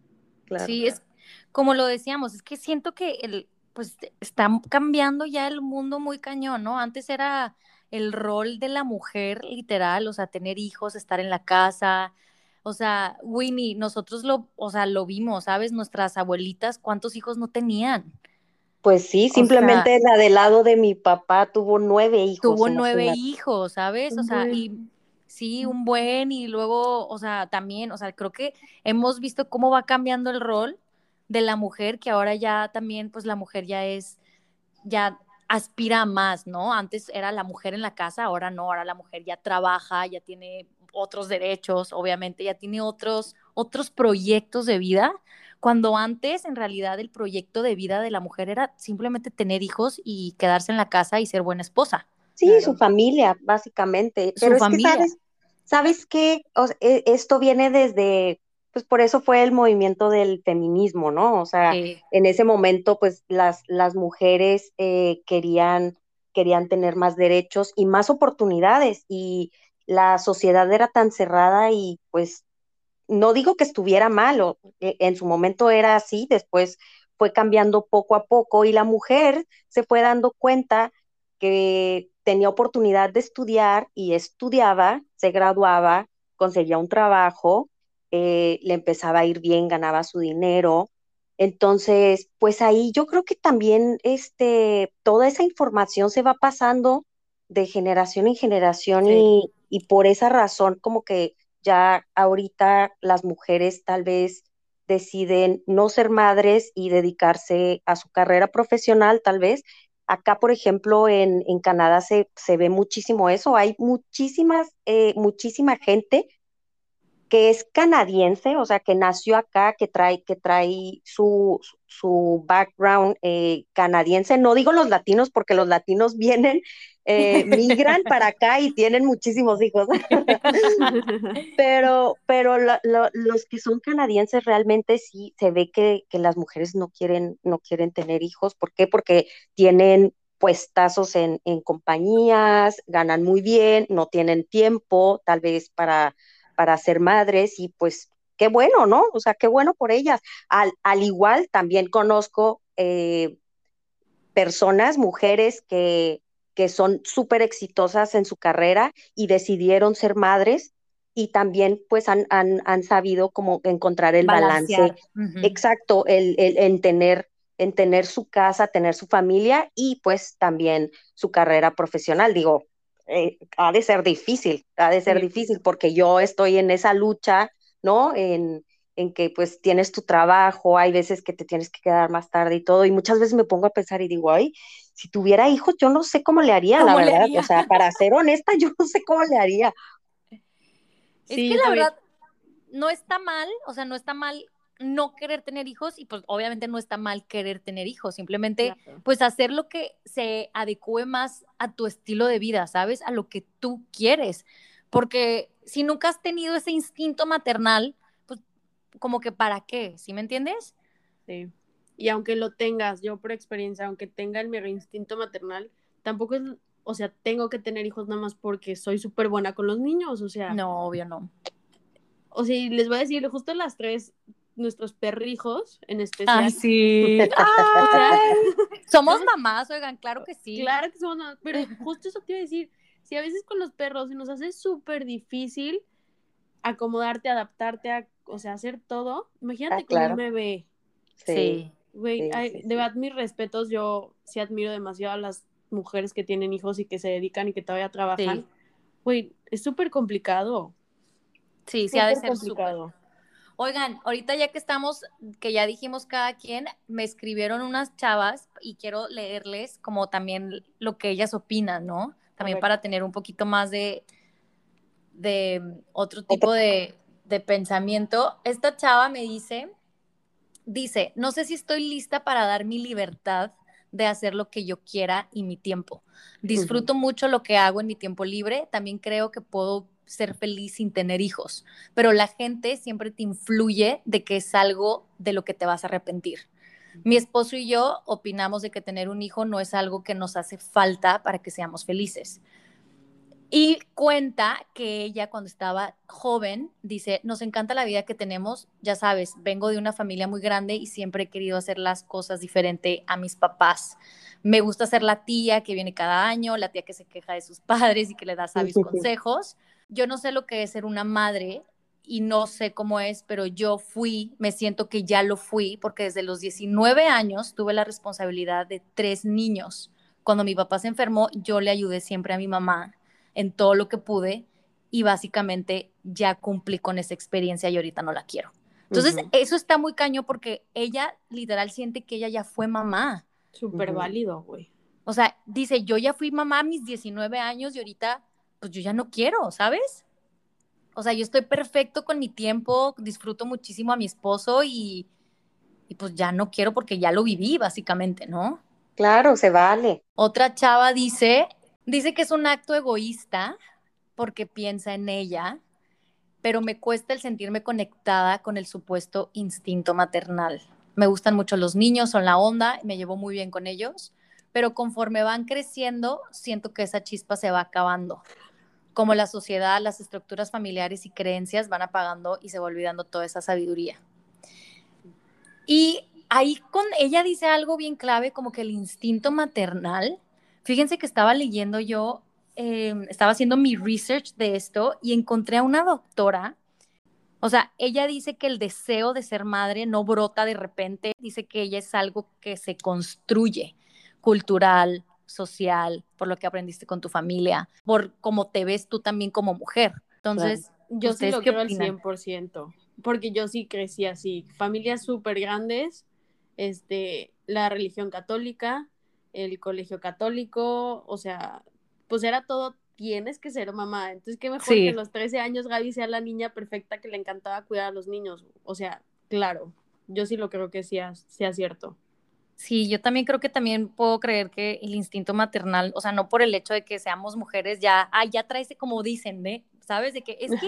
Claro. Sí, es como lo decíamos, es que siento que el, pues está cambiando ya el mundo muy cañón, ¿no? Antes era el rol de la mujer literal, o sea, tener hijos, estar en la casa, o sea, Winnie, nosotros lo, o sea, lo vimos, ¿sabes? Nuestras abuelitas, ¿cuántos hijos no tenían? Pues sí, simplemente la del lado de mi papá tuvo nueve hijos. Tuvo nueve hijos, ¿sabes? O sea, y sí, un buen, y luego, o sea, también, o sea, creo que hemos visto cómo va cambiando el rol de la mujer, que ahora ya también, pues la mujer ya es, ya aspira más, ¿no? Antes era la mujer en la casa, ahora no, ahora la mujer ya trabaja, ya tiene otros derechos, obviamente, ya tiene otros, otros proyectos de vida, cuando antes en realidad el proyecto de vida de la mujer era simplemente tener hijos y quedarse en la casa y ser buena esposa. Sí, su familia, básicamente. Pero su familia. sabes, ¿sabes qué? E, esto viene desde pues por eso fue el movimiento del feminismo, ¿no? O sea, en ese momento, pues las, las mujeres eh, querían, querían tener más derechos y más oportunidades y la sociedad era tan cerrada y pues no digo que estuviera mal, e, en su momento era así, después fue cambiando poco a poco y la mujer se fue dando cuenta que tenía oportunidad de estudiar y estudiaba, se graduaba, conseguía un trabajo eh, le empezaba a ir bien, ganaba su dinero. Entonces, pues ahí yo creo que también este, toda esa información se va pasando de generación en generación y, y por esa razón como que ya ahorita las mujeres tal vez deciden no ser madres y dedicarse a su carrera profesional, tal vez. Acá, por ejemplo, en, en Canadá se, se, ve muchísimo eso. Hay muchísimas, eh, muchísima gente que es canadiense, o sea, que nació acá, que trae, que trae su, su background eh, canadiense. No digo los latinos porque los latinos vienen, eh, migran para acá y tienen muchísimos hijos. pero pero los que son canadienses realmente sí se ve que, que, las mujeres no quieren, no quieren tener hijos. ¿Por qué? Porque tienen puestazos en, en compañías, ganan muy bien, no tienen tiempo tal vez para para ser madres y pues qué bueno, ¿no? O sea, qué bueno por ellas. Al, al igual también conozco eh, personas, mujeres que, que son súper exitosas en su carrera y decidieron ser madres y también pues han, han, han sabido como encontrar el balance exacto, el, el, en tener en tener su casa, tener su familia y pues también su carrera profesional. Digo, eh, ha de ser difícil, ha de ser difícil porque yo estoy en esa lucha, ¿no? En, en que pues tienes tu trabajo, hay veces que te tienes que quedar más tarde y todo, y muchas veces me pongo a pensar y digo, ay, si tuviera hijos, yo no sé cómo le haría, la verdad, o sea, para ser honesta, yo no sé cómo le haría. Es que la verdad, no está mal, o sea, no está mal no querer tener hijos y pues obviamente no está mal querer tener hijos, simplemente pues hacer lo que se adecue más a tu estilo de vida, ¿sabes? A lo que tú quieres, porque si nunca has tenido ese instinto maternal, pues como que para qué, ¿sí me entiendes? Sí. Y aunque lo tengas, yo por experiencia, aunque tenga el mi instinto maternal, tampoco es, o sea, tengo que tener hijos nada más porque soy súper buena con los niños, o sea. No, obvio no. O sea, les voy a decir, justo las tres nuestros perrijos en especial. Ah, sí. somos mamás, oigan, claro que sí. Claro que somos mamás, pero justo eso te iba a decir, si a veces con los perros se nos hace súper difícil acomodarte, adaptarte, a, o sea, hacer todo, imagínate ah, con un bebé. Sí. Güey, de verdad, mis respetos, yo sí admiro demasiado a las mujeres que tienen hijos y que se dedican y que todavía trabajan. Güey, es súper complicado. Sí, sí ha de ser complicado. Oigan, ahorita ya que estamos, que ya dijimos cada quien, me escribieron unas chavas y quiero leerles como también lo que ellas opinan, ¿no? También para tener un poquito más de, de otro tipo de, de pensamiento. Esta chava me dice, dice, no sé si estoy lista para dar mi libertad de hacer lo que yo quiera y mi tiempo. Disfruto mucho lo que hago en mi tiempo libre, también creo que puedo ser feliz sin tener hijos, pero la gente siempre te influye de que es algo de lo que te vas a arrepentir. Mi esposo y yo opinamos de que tener un hijo no es algo que nos hace falta para que seamos felices. Y cuenta que ella cuando estaba joven dice, nos encanta la vida que tenemos, ya sabes, vengo de una familia muy grande y siempre he querido hacer las cosas diferente a mis papás. Me gusta ser la tía que viene cada año, la tía que se queja de sus padres y que le da sabios consejos. Yo no sé lo que es ser una madre y no sé cómo es, pero yo fui, me siento que ya lo fui, porque desde los 19 años tuve la responsabilidad de tres niños. Cuando mi papá se enfermó, yo le ayudé siempre a mi mamá en todo lo que pude y básicamente ya cumplí con esa experiencia y ahorita no la quiero. Entonces, eso está muy caño porque ella literal siente que ella ya fue mamá. Súper válido, güey. O sea, dice, yo ya fui mamá a mis 19 años y ahorita, pues yo ya no quiero, ¿sabes? O sea, yo estoy perfecto con mi tiempo, disfruto muchísimo a mi esposo y, y pues ya no quiero porque ya lo viví, básicamente, ¿no? Claro, se vale. Otra chava dice, Dice que es un acto egoísta porque piensa en ella, pero me cuesta el sentirme conectada con el supuesto instinto maternal. Me gustan mucho los niños, son la onda, me llevo muy bien con ellos, pero conforme van creciendo, siento que esa chispa se va acabando. Como la sociedad, las estructuras familiares y creencias van apagando y se va olvidando toda esa sabiduría. Y ahí con ella dice algo bien clave, como que el instinto maternal Fíjense que estaba leyendo yo, em, estaba haciendo mi research de esto y encontré a una doctora. O sea, ella dice que el deseo de ser madre no brota de repente, dice que ella es algo que se construye, cultural, social, por lo que aprendiste con tu familia, por cómo te ves tú también como mujer. Entonces, yo sí lo creo al 100%, porque yo sí crecí así, familias súper grandes, este, la religión católica, el colegio católico, o sea, pues era todo, tienes que ser mamá. Entonces, qué mejor que a los 13 años Gaby sea la niña perfecta que le encantaba cuidar a los niños. O sea, claro, yo sí lo creo que sea, sea cierto. Sí, yo también creo que también puedo creer que el instinto maternal, o sea, no por el hecho de que seamos mujeres, ya, ay, ya traes, como dicen, ¿eh? ¿sabes? De que es que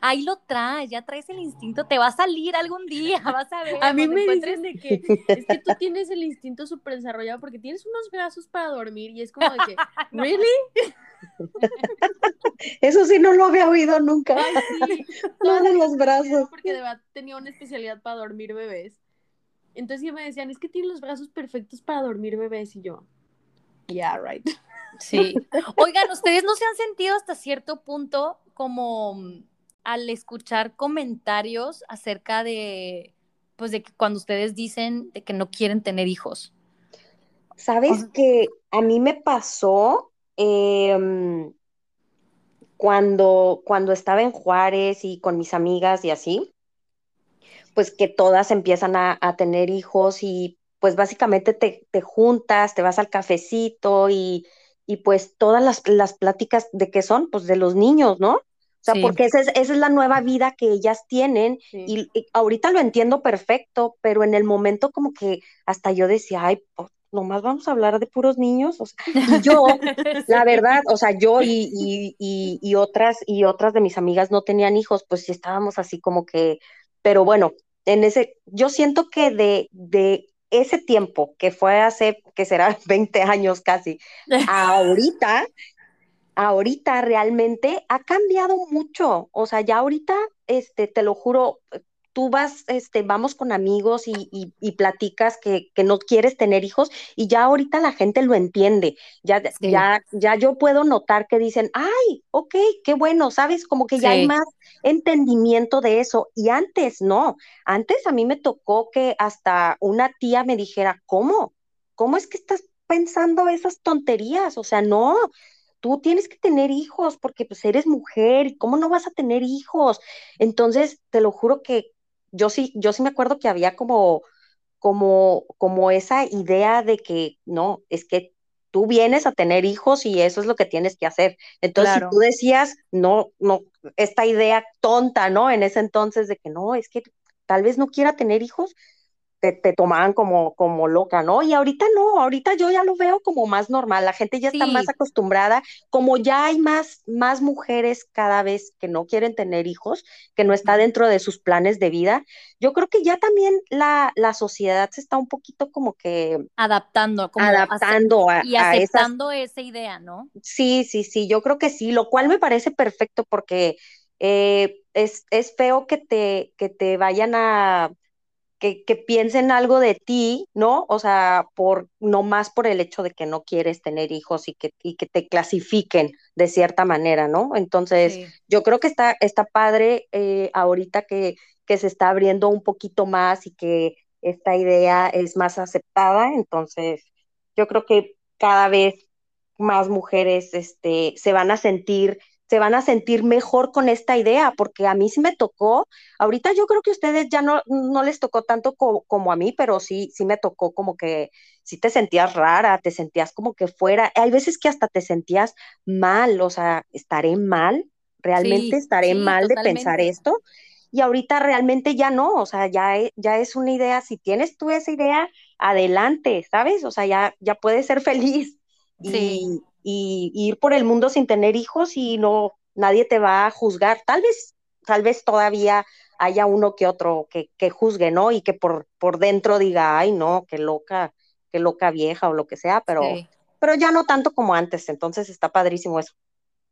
ahí lo traes, ya traes el instinto, te va a salir algún día, vas a ver. A mí me dicen de que es que tú tienes el instinto súper desarrollado porque tienes unos brazos para dormir y es como de que, ¿really? Eso sí no lo había oído nunca. Ay, sí. Todos los brazos. Porque de verdad tenía una especialidad para dormir bebés. Entonces me decían, es que tiene los brazos perfectos para dormir bebés y yo, yeah, right. Sí. Oigan, ¿ustedes no se han sentido hasta cierto punto como mm, al escuchar comentarios acerca de, pues de que cuando ustedes dicen de que no quieren tener hijos? Sabes que a mí me pasó em, cuando, cuando estaba en Juárez y con mis amigas y así, pues que todas empiezan a, a tener hijos y pues básicamente te, te, juntas, te vas al cafecito y, y pues todas las, las, pláticas de qué son, pues de los niños, ¿no? O sea, porque esa es, esa es, la nueva vida que ellas tienen y, ahorita lo entiendo perfecto, pero en el momento como que hasta yo decía, ay, pues, nomás vamos a hablar de puros niños, o sea, y yo, la verdad, o sea, yo y, y, y, otras y otras de mis amigas no tenían hijos, pues sí estábamos así como que, pero bueno, en ese, yo siento que de, de ese tiempo, que fue hace, que será 20 años casi, ahorita, ahorita realmente ha cambiado mucho. O sea, ya ahorita, este, te lo juro, tú vas, este, vamos con amigos y, y, platicas que, que, no quieres tener hijos y ya ahorita la gente lo entiende. Ya, ya, ya yo puedo notar que dicen, ay, ok, qué bueno, ¿sabes? Como que ya hay más entendimiento de eso. Y antes no, antes a mí me tocó que hasta una tía me dijera, ¿cómo? ¿Cómo es que estás pensando esas tonterías? O sea, no, tú tienes que tener hijos porque pues eres mujer, ¿cómo no vas a tener hijos? Entonces, te lo juro que yo sí, yo sí me acuerdo que había como, como, como esa idea de que, no, es que tú vienes a tener hijos y eso es lo que tienes que hacer. Entonces, si tú decías, no, no, esta idea tonta, ¿no? En ese entonces de que no, es que tal vez no quiera tener hijos, te, tomaban como, como loca, ¿no? Y ahorita no, ahorita yo ya lo veo como más normal, la gente ya está más acostumbrada, como ya hay más, más mujeres cada vez que no quieren tener hijos, que no está dentro de sus planes de vida, yo creo que ya también la, la sociedad se está un poquito como que adaptando, como adaptando a, y aceptando esa idea, ¿no? Sí, sí, sí, yo creo que sí, lo cual me parece perfecto porque eh, es, es feo que te, que te vayan a que, piensen algo de ti, ¿no? O sea, por, no más por el hecho de que no quieres tener hijos y que, que te clasifiquen de cierta manera, ¿no? Entonces, yo creo que está, está padre eh, ahorita que, que se está abriendo un poquito más y que esta idea es más aceptada, entonces yo creo que cada vez más mujeres este, se van a sentir se van a sentir mejor con esta idea, porque a mí sí me tocó, ahorita yo creo que a ustedes ya no, no les tocó tanto como a mí, pero sí, sí me tocó como que sí te sentías rara, te sentías como que fuera, hay veces que hasta te sentías mal, o sea, estaré mal, realmente estaré mal de pensar esto, y ahorita realmente ya no, o sea, ya, e, ya es una idea, si tienes tú esa idea, adelante, ¿sabes? O sea, ya, ya puedes ser feliz. Sí. Y, ir por el mundo sin tener hijos y no, nadie te va a juzgar. Tal vez, tal vez todavía haya uno que otro que, que juzgue, ¿no? Y que por, por dentro diga, ay, no, qué loca, qué loca vieja o lo que sea, pero, pero ya no tanto como antes, entonces está padrísimo eso.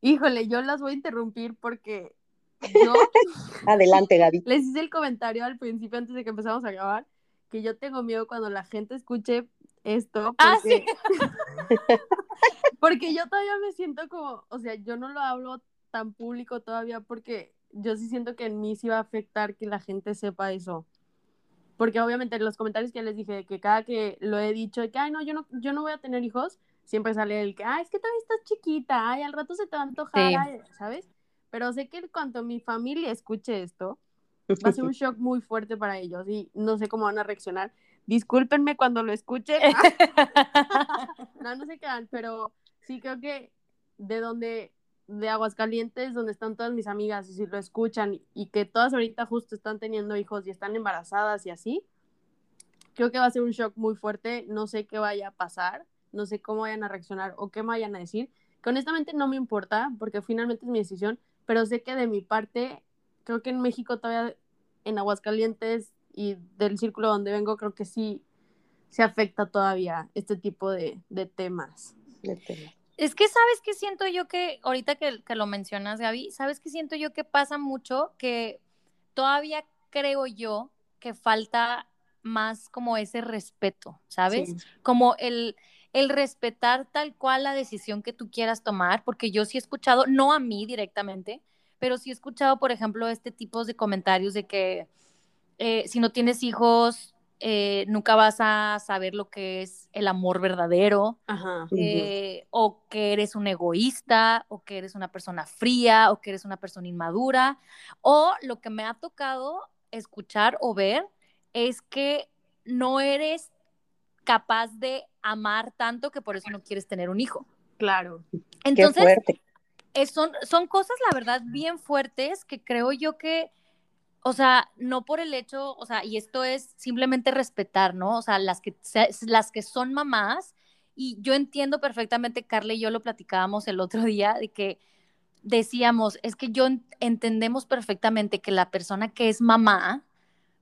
Híjole, yo las voy a interrumpir porque yo... Adelante, Gaby. Les hice el comentario al principio antes de que empezamos a grabar que yo tengo miedo cuando la gente escuche esto. Ah, porque, porque yo todavía me siento como, o sea, yo no lo hablo tan público todavía porque yo sí siento que en mí sí va a afectar que la gente sepa eso. Porque obviamente en los comentarios que les dije que cada que lo he dicho, de que, ay, no, yo no, yo no voy a tener hijos, siempre sale el que, ay, es que todavía estás chiquita, ay, al rato se te va a antojar, ¿sabes? Pero sé que cuando mi familia escuche esto, va a ser un shock muy fuerte para ellos y no sé cómo van a reaccionar. Discúlpenme cuando lo escuchen. no, no se quedan, pero sí creo que de donde, de Aguascalientes, donde están todas mis amigas, y si lo escuchan y que todas ahorita justo están teniendo hijos y están embarazadas y así, creo que va a ser un shock muy fuerte. No sé qué vaya a pasar, no sé cómo vayan a reaccionar o qué me vayan a decir. Que honestamente no me importa, porque finalmente es mi decisión, pero sé que de mi parte, creo que en México todavía, en Aguascalientes, y del círculo donde vengo, creo que sí se afecta todavía este tipo de, temas. Es que sabes que siento yo que, ahorita que, que, lo mencionas, Gaby, sabes que siento yo que pasa mucho que todavía creo yo que falta más como ese respeto, ¿sabes? Como el, el respetar tal cual la decisión que tú quieras tomar, porque yo sí he escuchado, no a mí directamente, pero sí he escuchado, por ejemplo, este tipo de comentarios de que, eh, si no tienes hijos, eh, nunca vas a saber lo que es el amor verdadero, eh, o que eres un egoísta, o que eres una persona fría, o que eres una persona inmadura, o lo que me ha tocado escuchar o ver es que no eres capaz de amar tanto que por eso no quieres tener un hijo. Claro. Entonces, son, son cosas, la verdad, bien fuertes que creo yo que o sea, no por el hecho, o sea, y esto es simplemente respetar, ¿no? O sea, las que, las que son mamás, y yo entiendo perfectamente, Carla y yo lo platicábamos el otro día, de que decíamos, es que yo entendemos perfectamente que la persona que es mamá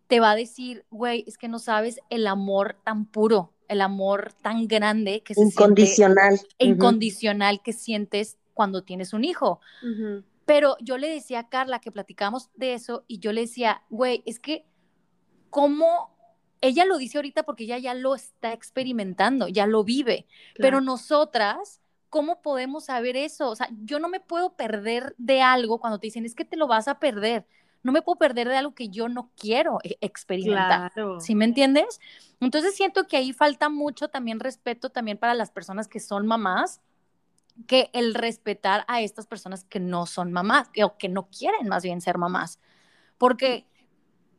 te va a decir, güey, es que no sabes el amor tan puro, el amor tan grande que se incondicional. incondicional que sientes cuando tienes un hijo. Pero yo le decía a Carla que platicamos de eso y yo le decía, güey, es que cómo ella lo dice ahorita porque ella ya lo está experimentando, ya lo vive, pero nosotras, ¿cómo podemos saber eso? O sea, yo no me puedo perder de algo cuando te dicen, es que te lo vas a perder. No me puedo perder de algo que yo no quiero e-, experimentar. ¿Sí me entiendes? Entonces siento que ahí falta mucho también respeto también para las personas que son mamás que el respetar a estas personas que no son mamás, que, o que no quieren más bien ser mamás. Porque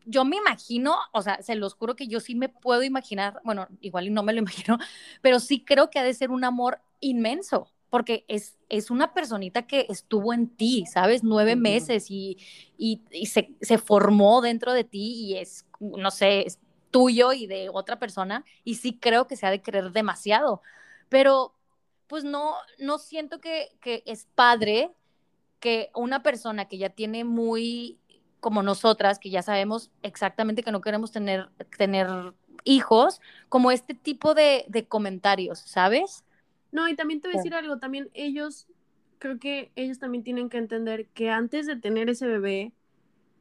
yo me imagino, o sea, se los juro que yo sí me puedo imaginar, bueno, igual y no me lo imagino, pero sí creo que ha de ser un amor inmenso, porque es, es una personita que estuvo en ti, ¿sabes? Nueve meses y, y, se, se, formó dentro de ti y es, no sé, es tuyo y de otra persona, y sí creo que se ha de querer demasiado, pero pues no, no siento que, que es padre que una persona que ya tiene muy como nosotras, que ya sabemos exactamente que no queremos tener, tener hijos, como este tipo de, de comentarios, ¿sabes? No, y también te voy a decir algo, también ellos, creo que ellos también tienen que entender que antes de tener ese bebé,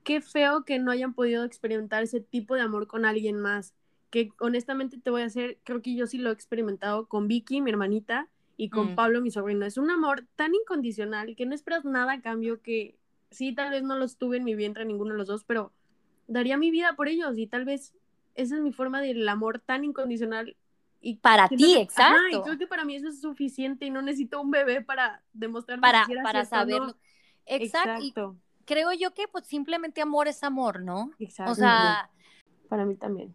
qué feo que no hayan podido experimentar ese tipo de amor con alguien más. Que honestamente te voy a hacer, creo que yo sí lo he experimentado con Vicky, mi hermanita, y con mm. Pablo, mi sobrino. Es un amor tan incondicional que no esperas nada a cambio que sí, tal vez no los tuve en mi vientre ninguno de los dos, pero daría mi vida por ellos y tal vez esa es mi forma del amor tan incondicional. Y para ti, exacto. y creo que para mí eso es suficiente y no necesito un bebé para demostrar para, para saberlo. Exacto. creo yo que pues simplemente amor es amor, ¿no? Exacto. O sea, para mí también.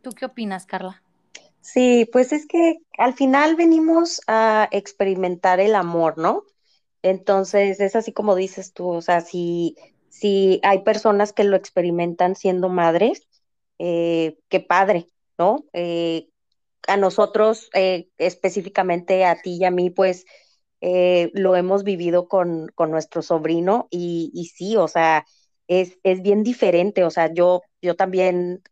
¿Tú qué opinas, Carla? Sí, pues es que al final venimos a experimentar el amor, ¿no? Entonces, es así como dices tú, o sea, si, si hay personas que lo experimentan siendo madres, eh, qué padre, ¿no? Eh, a nosotros, eh, específicamente a ti y a mí, pues lo hemos vivido con, con nuestro sobrino y, y, sí, o sea, es, es bien diferente, o sea, yo, yo también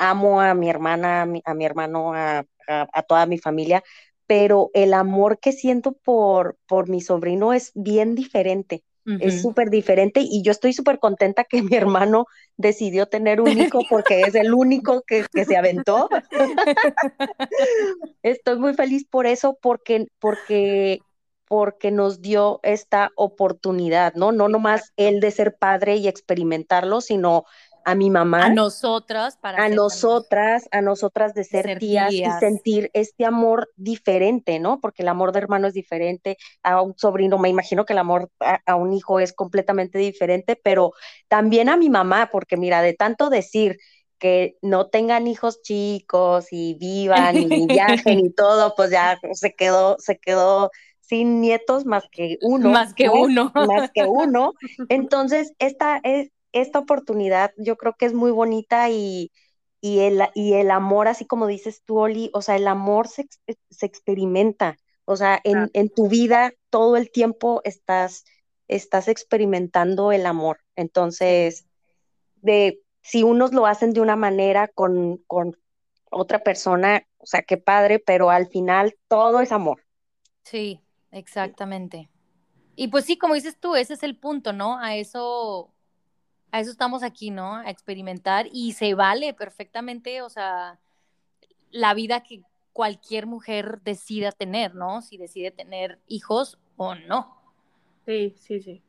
amo a mi hermana, a mi, a mi hermano, a, a, toda mi familia, pero el amor que siento por, por mi sobrino es bien diferente. Es súper diferente y yo estoy súper contenta que mi hermano decidió tener un hijo porque es el único que, que se aventó. estoy muy feliz por eso porque, porque, porque nos dio esta oportunidad, ¿no? No nomás el de ser padre y experimentarlo, sino a mi mamá. A nosotras, para a nosotras, a nosotras de ser, tías, y sentir este amor diferente, ¿no? Porque el amor de hermano es diferente, a un sobrino, me imagino que el amor a, un hijo es completamente diferente, pero también a mi mamá, porque mira, de tanto decir que no tengan hijos chicos y vivan y viajen y todo, pues ya se quedó, se quedó sin nietos más que uno. Más que uno. Más que uno. Entonces, esta es, esta oportunidad yo creo que es muy bonita y, y, el, y el amor, así como dices tú, Oli, o sea, el amor se, se experimenta, o sea, en, en, tu vida todo el tiempo estás, estás experimentando el amor. Entonces, de, si unos lo hacen de una manera con, con otra persona, o sea, qué padre, pero al final todo es amor. Sí, exactamente. Y pues sí, como dices tú, ese es el punto, ¿no? A eso a eso estamos aquí, ¿no? A experimentar y se vale perfectamente, o sea, la vida que cualquier mujer decida tener, ¿no? Si decide tener hijos o no. Sí, sí, sí.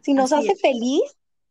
Si nos hace feliz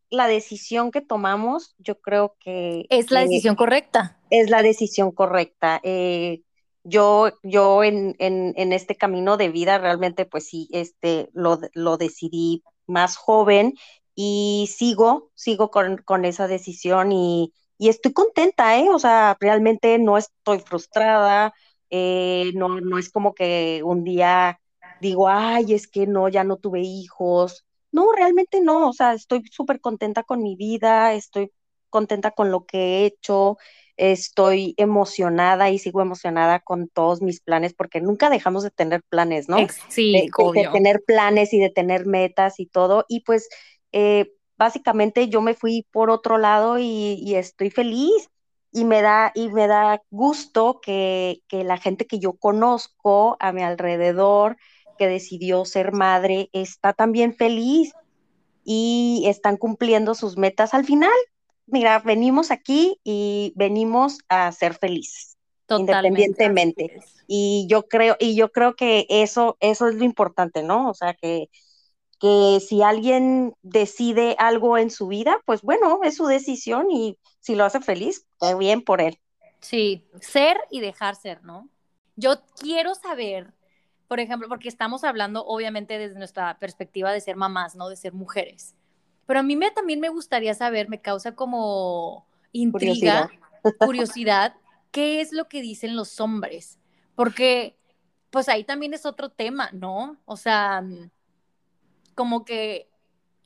la decisión que tomamos, yo creo que... Es la decisión correcta. Es la decisión correcta. Eh, yo, yo en, en, en, este camino de vida realmente, pues sí, este, lo, lo decidí más joven y sigo, sigo con, con esa decisión y, y, estoy contenta, ¿eh? O sea, realmente no estoy frustrada, eh, no, no es como que un día digo, ay, es que no, ya no tuve hijos. No, realmente no, o sea, estoy súper contenta con mi vida, estoy contenta con lo que he hecho, estoy emocionada y sigo emocionada con todos mis planes porque nunca dejamos de tener planes, ¿no? Sí, de tener planes y de tener metas y todo. Y pues eh, básicamente yo me fui por otro lado y, estoy feliz y me da, y me da gusto que, la gente que yo conozco a mi alrededor, que decidió ser madre, está también feliz y están cumpliendo sus metas. Al final, mira, venimos aquí y venimos a ser felices. independientemente. Y yo creo, y yo creo que eso, eso es lo importante, ¿no? O sea, que, que si alguien decide algo en su vida, pues bueno, es su decisión y si lo hace feliz, qué bien por él. Sí, ser y dejar ser, ¿no? Yo quiero saber por ejemplo, porque estamos hablando obviamente desde nuestra perspectiva de ser mamás, ¿no? De ser mujeres. Pero a mí me, también me gustaría saber, me causa como intriga, curiosidad. curiosidad, qué es lo que dicen los hombres. Porque, pues ahí también es otro tema, ¿no? O sea, como que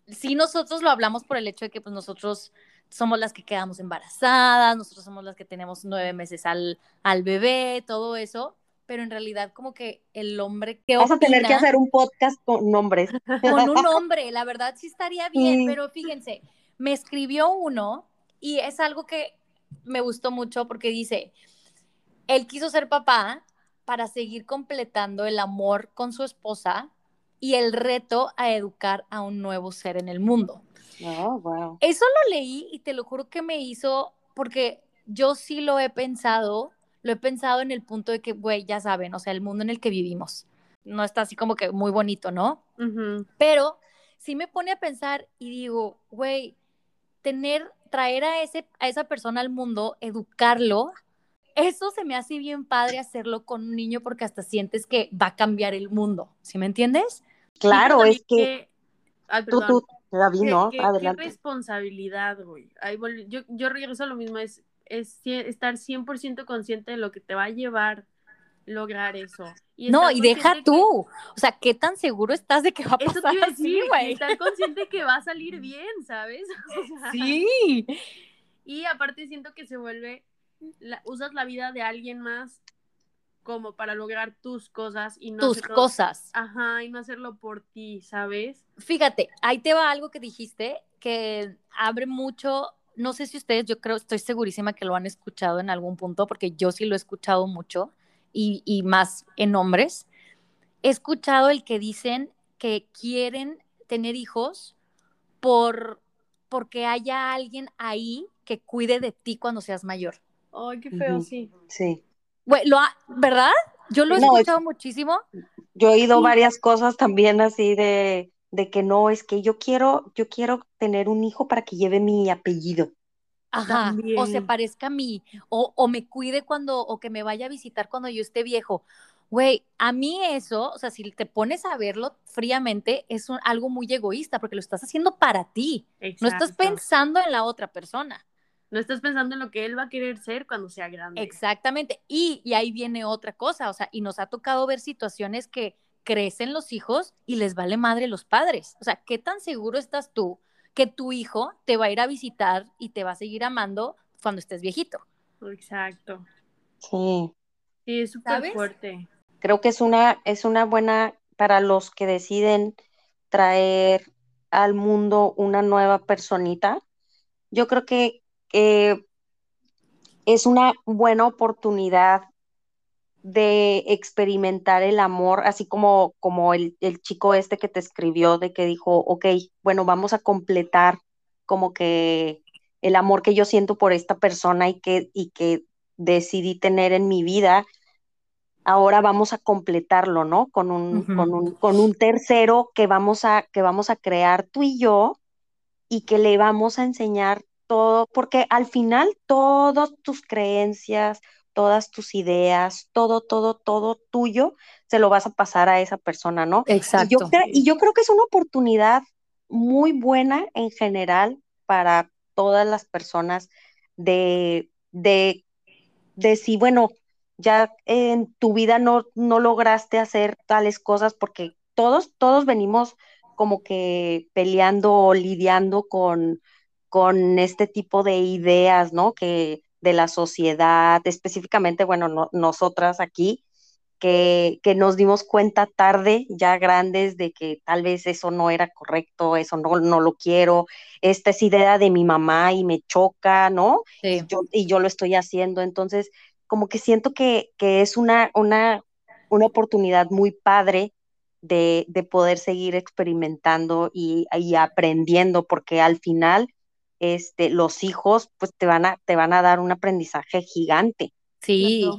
si nosotros lo hablamos por el hecho de que pues nosotros somos las que quedamos embarazadas, nosotros somos las que tenemos nueve meses al, al bebé, todo eso, pero en realidad como que el hombre que Vas a tener que hacer un podcast con nombres. Con un hombre, la verdad sí estaría bien, pero fíjense, me escribió uno y es algo que me gustó mucho porque dice, él quiso ser papá para seguir completando el amor con su esposa y el reto a educar a un nuevo ser en el mundo. Oh, wow. Eso lo leí y te lo juro que me hizo, porque yo sí lo he pensado lo he pensado en el punto de que, güey, ya saben, o sea, el mundo en el que vivimos no está así como que muy bonito, ¿no? Pero sí me pone a pensar y digo, güey, tener, traer a, ese, a esa persona al mundo, educarlo, eso se me hace bien padre hacerlo con un niño porque hasta sientes que va a cambiar el mundo, ¿sí me entiendes? Claro, es que... tú, tú, David, ¿no? Adelante. Qué responsabilidad, güey. Yo, yo regreso a lo mismo, es es estar 100% consciente de lo que te va a llevar lograr eso. no, y deja tú. O sea, ¿qué tan seguro estás de que va a pasar eso así, güey? Estar consciente que va a salir bien, ¿sabes? sí. Y aparte siento que se vuelve, usas la vida de alguien más como para lograr tus cosas y no tus cosas. Ajá, y no hacerlo por ti, ¿sabes? Fíjate, ahí te va algo que dijiste que abre mucho no sé si ustedes, yo creo, estoy segurísima que lo han escuchado en algún punto, porque yo sí lo he escuchado mucho y, más en hombres. He escuchado el que dicen que quieren tener hijos por porque haya alguien ahí que cuide de ti cuando seas mayor. Ay, qué feo, sí. Sí. Lo ¿Verdad? Yo lo he escuchado muchísimo. Yo he oído varias cosas también así de de que no, es que yo quiero, yo quiero tener un hijo para que lleve mi apellido. Ajá, o se parezca a mí, o, o, me cuide cuando, o que me vaya a visitar cuando yo esté viejo. Güey, a mí eso, o sea, si te pones a verlo fríamente, es algo muy egoísta, porque lo estás haciendo para ti. No estás pensando en la otra persona. No estás pensando en lo que él va a querer ser cuando sea grande. Exactamente. Y, y ahí viene otra cosa, o sea, y nos ha tocado ver situaciones que crecen los hijos y les vale madre los padres. O sea, ¿qué tan seguro estás tú que tu hijo te va a ir a visitar y te va a seguir amando cuando estés viejito? Exacto. Sí. Sí, es súper fuerte. Creo que es una, es una buena para los que deciden traer al mundo una nueva personita. Yo creo que es una buena oportunidad de experimentar el amor, así como, como el, el, chico este que te escribió, de que dijo, ok, bueno, vamos a completar como que el amor que yo siento por esta persona y que, y que decidí tener en mi vida, ahora vamos a completarlo, ¿no? Con un, con un, con un tercero que vamos, a, que vamos a crear tú y yo y que le vamos a enseñar todo, porque al final todas tus creencias, todas tus ideas, todo, todo, todo tuyo, se lo vas a pasar a esa persona, ¿no? Exacto. Y yo, creo que es una oportunidad muy buena en general para todas las personas de, de, de si, bueno, ya en tu vida no, no lograste hacer tales cosas porque todos, todos venimos como que peleando o lidiando con, con este tipo de ideas, ¿no? Que, de la sociedad, específicamente, bueno, nosotras aquí, que, que, nos dimos cuenta tarde, ya grandes, de que tal vez eso no era correcto, eso no, no lo quiero, esta es idea de mi mamá y me choca, ¿no? Sí. Yo, y yo lo estoy haciendo, entonces, como que siento que, que es una, una, una oportunidad muy padre de, de poder seguir experimentando y, y aprendiendo, porque al final este, los hijos, pues te van a, te van a dar un aprendizaje gigante. Sí,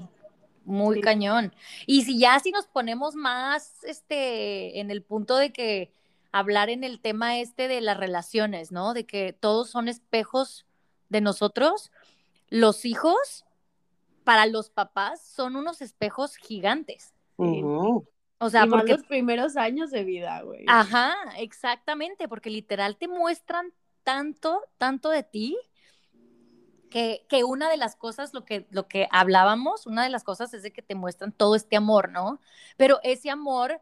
muy cañón. Y si ya si nos ponemos más este, en el punto de que hablar en el tema este de las relaciones, ¿no? De que todos son espejos de nosotros, los hijos para los papás son unos espejos gigantes. O O sea, y porque los primeros años de vida, güey. Ajá, exactamente, porque literal te muestran tanto, tanto de ti, que, que, una de las cosas, lo que, lo que hablábamos, una de las cosas es de que te muestran todo este amor, ¿no? Pero ese amor,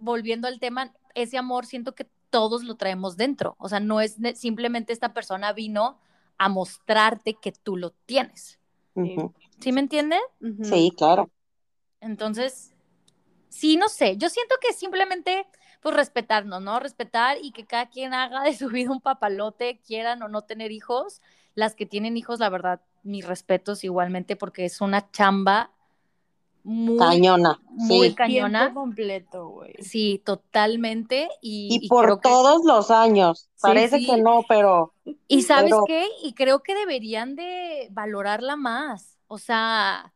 volviendo al tema, ese amor siento que todos lo traemos dentro, o sea, no es simplemente esta persona vino a mostrarte que tú lo tienes. Uh -huh. ¿Sí me entiende? Uh -huh. Sí, claro. Entonces, sí, no sé, yo siento que simplemente, pues respetarnos, ¿no? Respetar y que cada quien haga de su vida un papalote, quieran o no tener hijos. Las que tienen hijos, la verdad, mis respetos igualmente, porque es una chamba muy cañona, muy sí. cañona. Tiempo completo, güey. Sí, totalmente. Y, Y, por que- todos los años. Parece sí. que no, pero Y sabes Pero- qué? Y creo que deberían de valorarla más. O sea,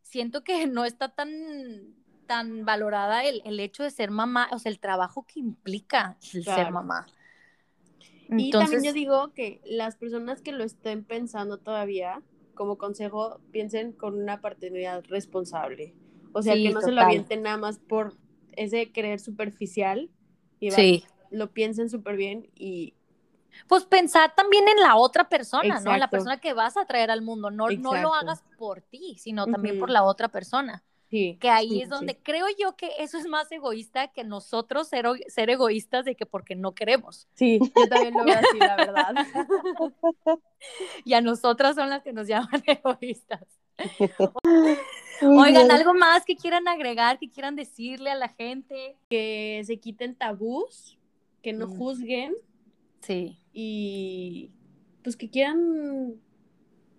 siento que no está tan, tan valorada el, el hecho de ser mamá, o sea, el trabajo que implica el ser Claro. mamá. Y también Entonces, yo digo que las personas que lo estén pensando todavía, como consejo, piensen con una paternidad responsable. O sea, Sí, que no se lo total. avienten nada más por ese creer superficial. Y sí. lo piensen súper bien y Pues pensar también en la otra persona, ¿no? La Exacto. persona que vas a traer al mundo. No, no lo Exacto. hagas por ti, sino también por Ujú. la otra persona. Sí. Que ahí sí, es donde sí. creo yo que eso es más egoísta que nosotros ser, egoístas de que porque no queremos. Sí, yo también lo veo así, la verdad. Y a nosotras son las que nos llaman egoístas. Oigan, algo más que quieran agregar, que quieran decirle a la gente. que se quiten tabús, que no Mm. juzguen Sí. y pues que quieran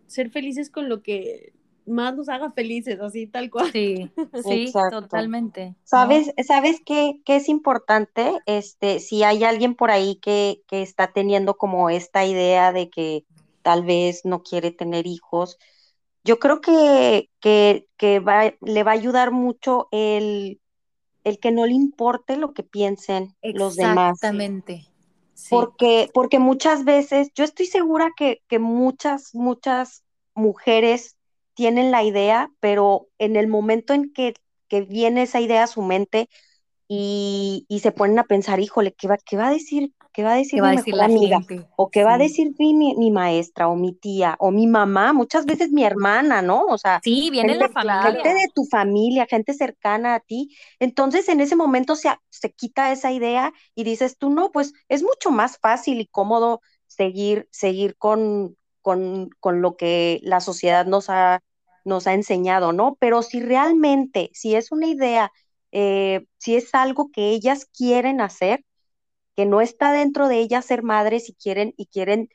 ser felices con lo que más nos haga felices, así tal cual. Sí, sí, Exacto. totalmente. ¿no? ¿Sabes, ¿sabes qué, qué es importante? Este, si hay alguien por ahí que, que está teniendo como esta idea de que tal vez no quiere tener hijos, yo creo que, que, que va, le va a ayudar mucho el, el que no le importe lo que piensen los demás. Exactamente. Sí. Porque, porque muchas veces, yo estoy segura que, que muchas, muchas mujeres tienen la idea, pero en el momento en que, que viene esa idea a su mente y, y se ponen a pensar, híjole, ¿qué va, qué va a decir? ¿Qué va a decir ¿Qué va a mi decir amiga? gente? ¿O qué va a decir mi, mi, mi maestra o mi tía o mi mamá? Muchas veces mi hermana, ¿no? O sea, Sí, viene gente, la familia. gente de tu familia, gente cercana a ti. Entonces, en ese momento se, se quita esa idea y dices tú, no, pues es mucho más fácil y cómodo seguir, seguir con, con, con lo que la sociedad nos ha, nos ha enseñado, ¿no? Pero si realmente, si es una idea, eh, si es algo que ellas quieren hacer, que no está dentro de ellas ser madres y quieren, y quieren,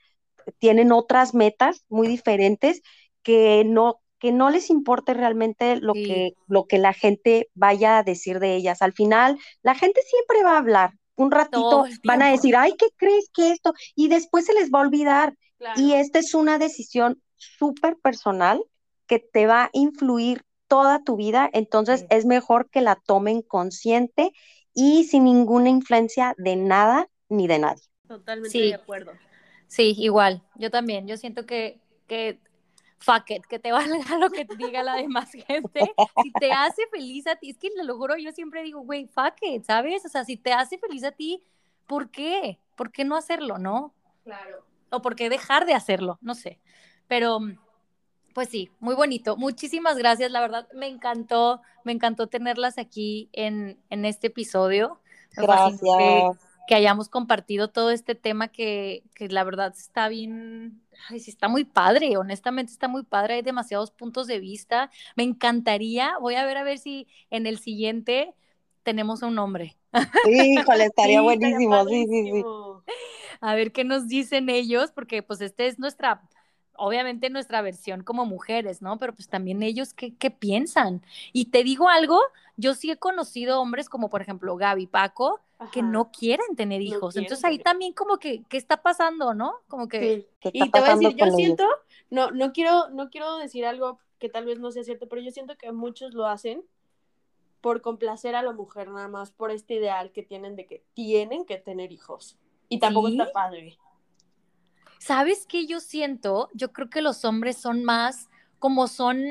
tienen otras metas muy diferentes, que no, que no les importe realmente lo, Sí. que, lo que la gente vaya a decir de ellas. Al final, la gente siempre va a hablar. Un ratito van a decir, ay, ¿qué crees que esto? Y después se les va a olvidar. Claro. Y esta es una decisión súper personal que te va a influir toda tu vida, entonces Sí. es mejor que la tomen consciente y sin ninguna influencia de nada ni de nadie. Totalmente Sí. de acuerdo. Sí, igual. Yo también. Yo siento que, que fuck it, que te valga lo que te diga la demás gente. Si te hace feliz a ti, es que lo juro, yo siempre digo, güey, fuck it, ¿sabes? O sea, si te hace feliz a ti, ¿por qué? ¿Por qué no hacerlo, no? Claro. O por qué dejar de hacerlo, no sé. Pero, pues sí, muy bonito. Muchísimas gracias, la verdad, me encantó, me encantó tenerlas aquí en, en este episodio. Gracias. Que hayamos compartido todo este tema que, que la verdad está bien, ay, sí está muy padre, honestamente está muy padre, hay demasiados puntos de vista. Me encantaría, voy a ver a ver si en el siguiente tenemos un nombre. Híjole, estaría Sí, buenísimo, sí, sí, sí. A ver qué nos dicen ellos, porque pues este es nuestra, obviamente nuestra versión como mujeres, ¿no? Pero pues también ellos, ¿qué, qué piensan? Y te digo algo, yo sí he conocido hombres como por ejemplo Gaby, Paco, que no quieren tener No hijos. quieren Entonces ahí tener- también como que, ¿qué está pasando, no? Como que... Sí. ¿Qué Y te voy a decir, yo ellos? siento, no, no quiero, no quiero decir algo que tal vez no sea cierto, pero yo siento que muchos lo hacen por complacer a la mujer, nada más por este ideal que tienen de que tienen que tener hijos. Y tampoco ¿Sí? está padre. ¿Sabes qué yo siento? Yo creo que los hombres son más, como son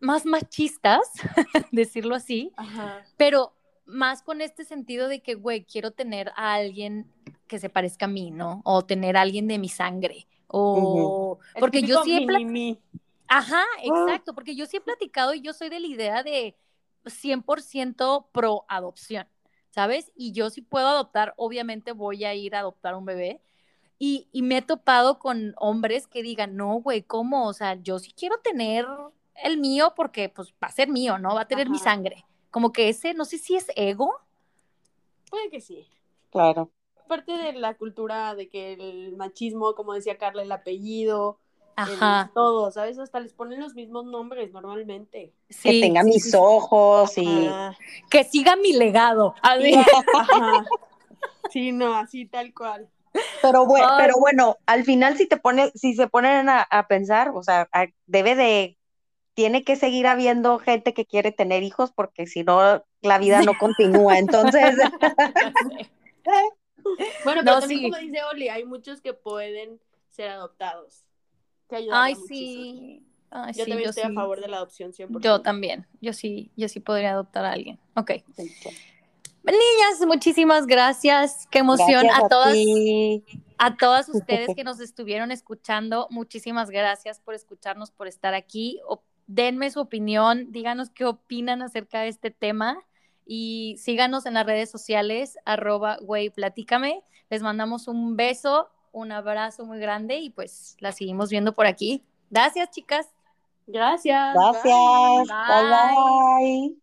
más machistas, decirlo así, Ajá. pero más con este sentido de que, güey, quiero tener a alguien que se parezca a mí, ¿no? O tener a alguien de mi sangre. O porque yo mini-me. Ajá, exacto, porque yo sí he platicado y yo soy de la idea de 100% pro adopción, ¿sabes? Y yo si puedo adoptar, obviamente voy a ir a adoptar un bebé. Y, y me he topado con hombres que digan, no, güey, ¿cómo? O sea, yo sí quiero tener el mío porque pues va a ser mío, ¿no? Va a tener mi sangre. Como que ese, no sé si es ego. Puede que sí. Claro. Parte de la cultura de que el machismo, como decía Carla, el apellido, el Ajá. todo, ¿sabes? Hasta les ponen los mismos nombres normalmente. que Sí, tenga sí, mis sí, sí. ojos y Ajá. Que siga mi legado. Ajá. Sí, no, así tal cual. pero bueno, Ay. pero bueno, al final si te pone, si se ponen a, a pensar, o sea, a- debe de, tiene que seguir habiendo gente que quiere tener hijos porque si no la vida no continúa. Entonces, Bueno, No, pero también sí. como dice Oli, hay muchos que pueden ser adoptados. Que Ay, sí. Ay, Yo sí, también yo estoy sí. a favor de la adopción 100%. Yo también. Yo sí, yo sí podría adoptar a alguien. Ok. Niñas, muchísimas gracias. Qué emoción gracias a todas, a todas ustedes que nos estuvieron escuchando. Muchísimas gracias por escucharnos, por estar aquí. O- denme su opinión, díganos qué opinan acerca de este tema y síganos en las redes sociales, arroba güey, platícame. Les mandamos un beso, un abrazo muy grande y pues la seguimos viendo por aquí. Gracias, chicas. Gracias. Gracias. bye. bye. bye.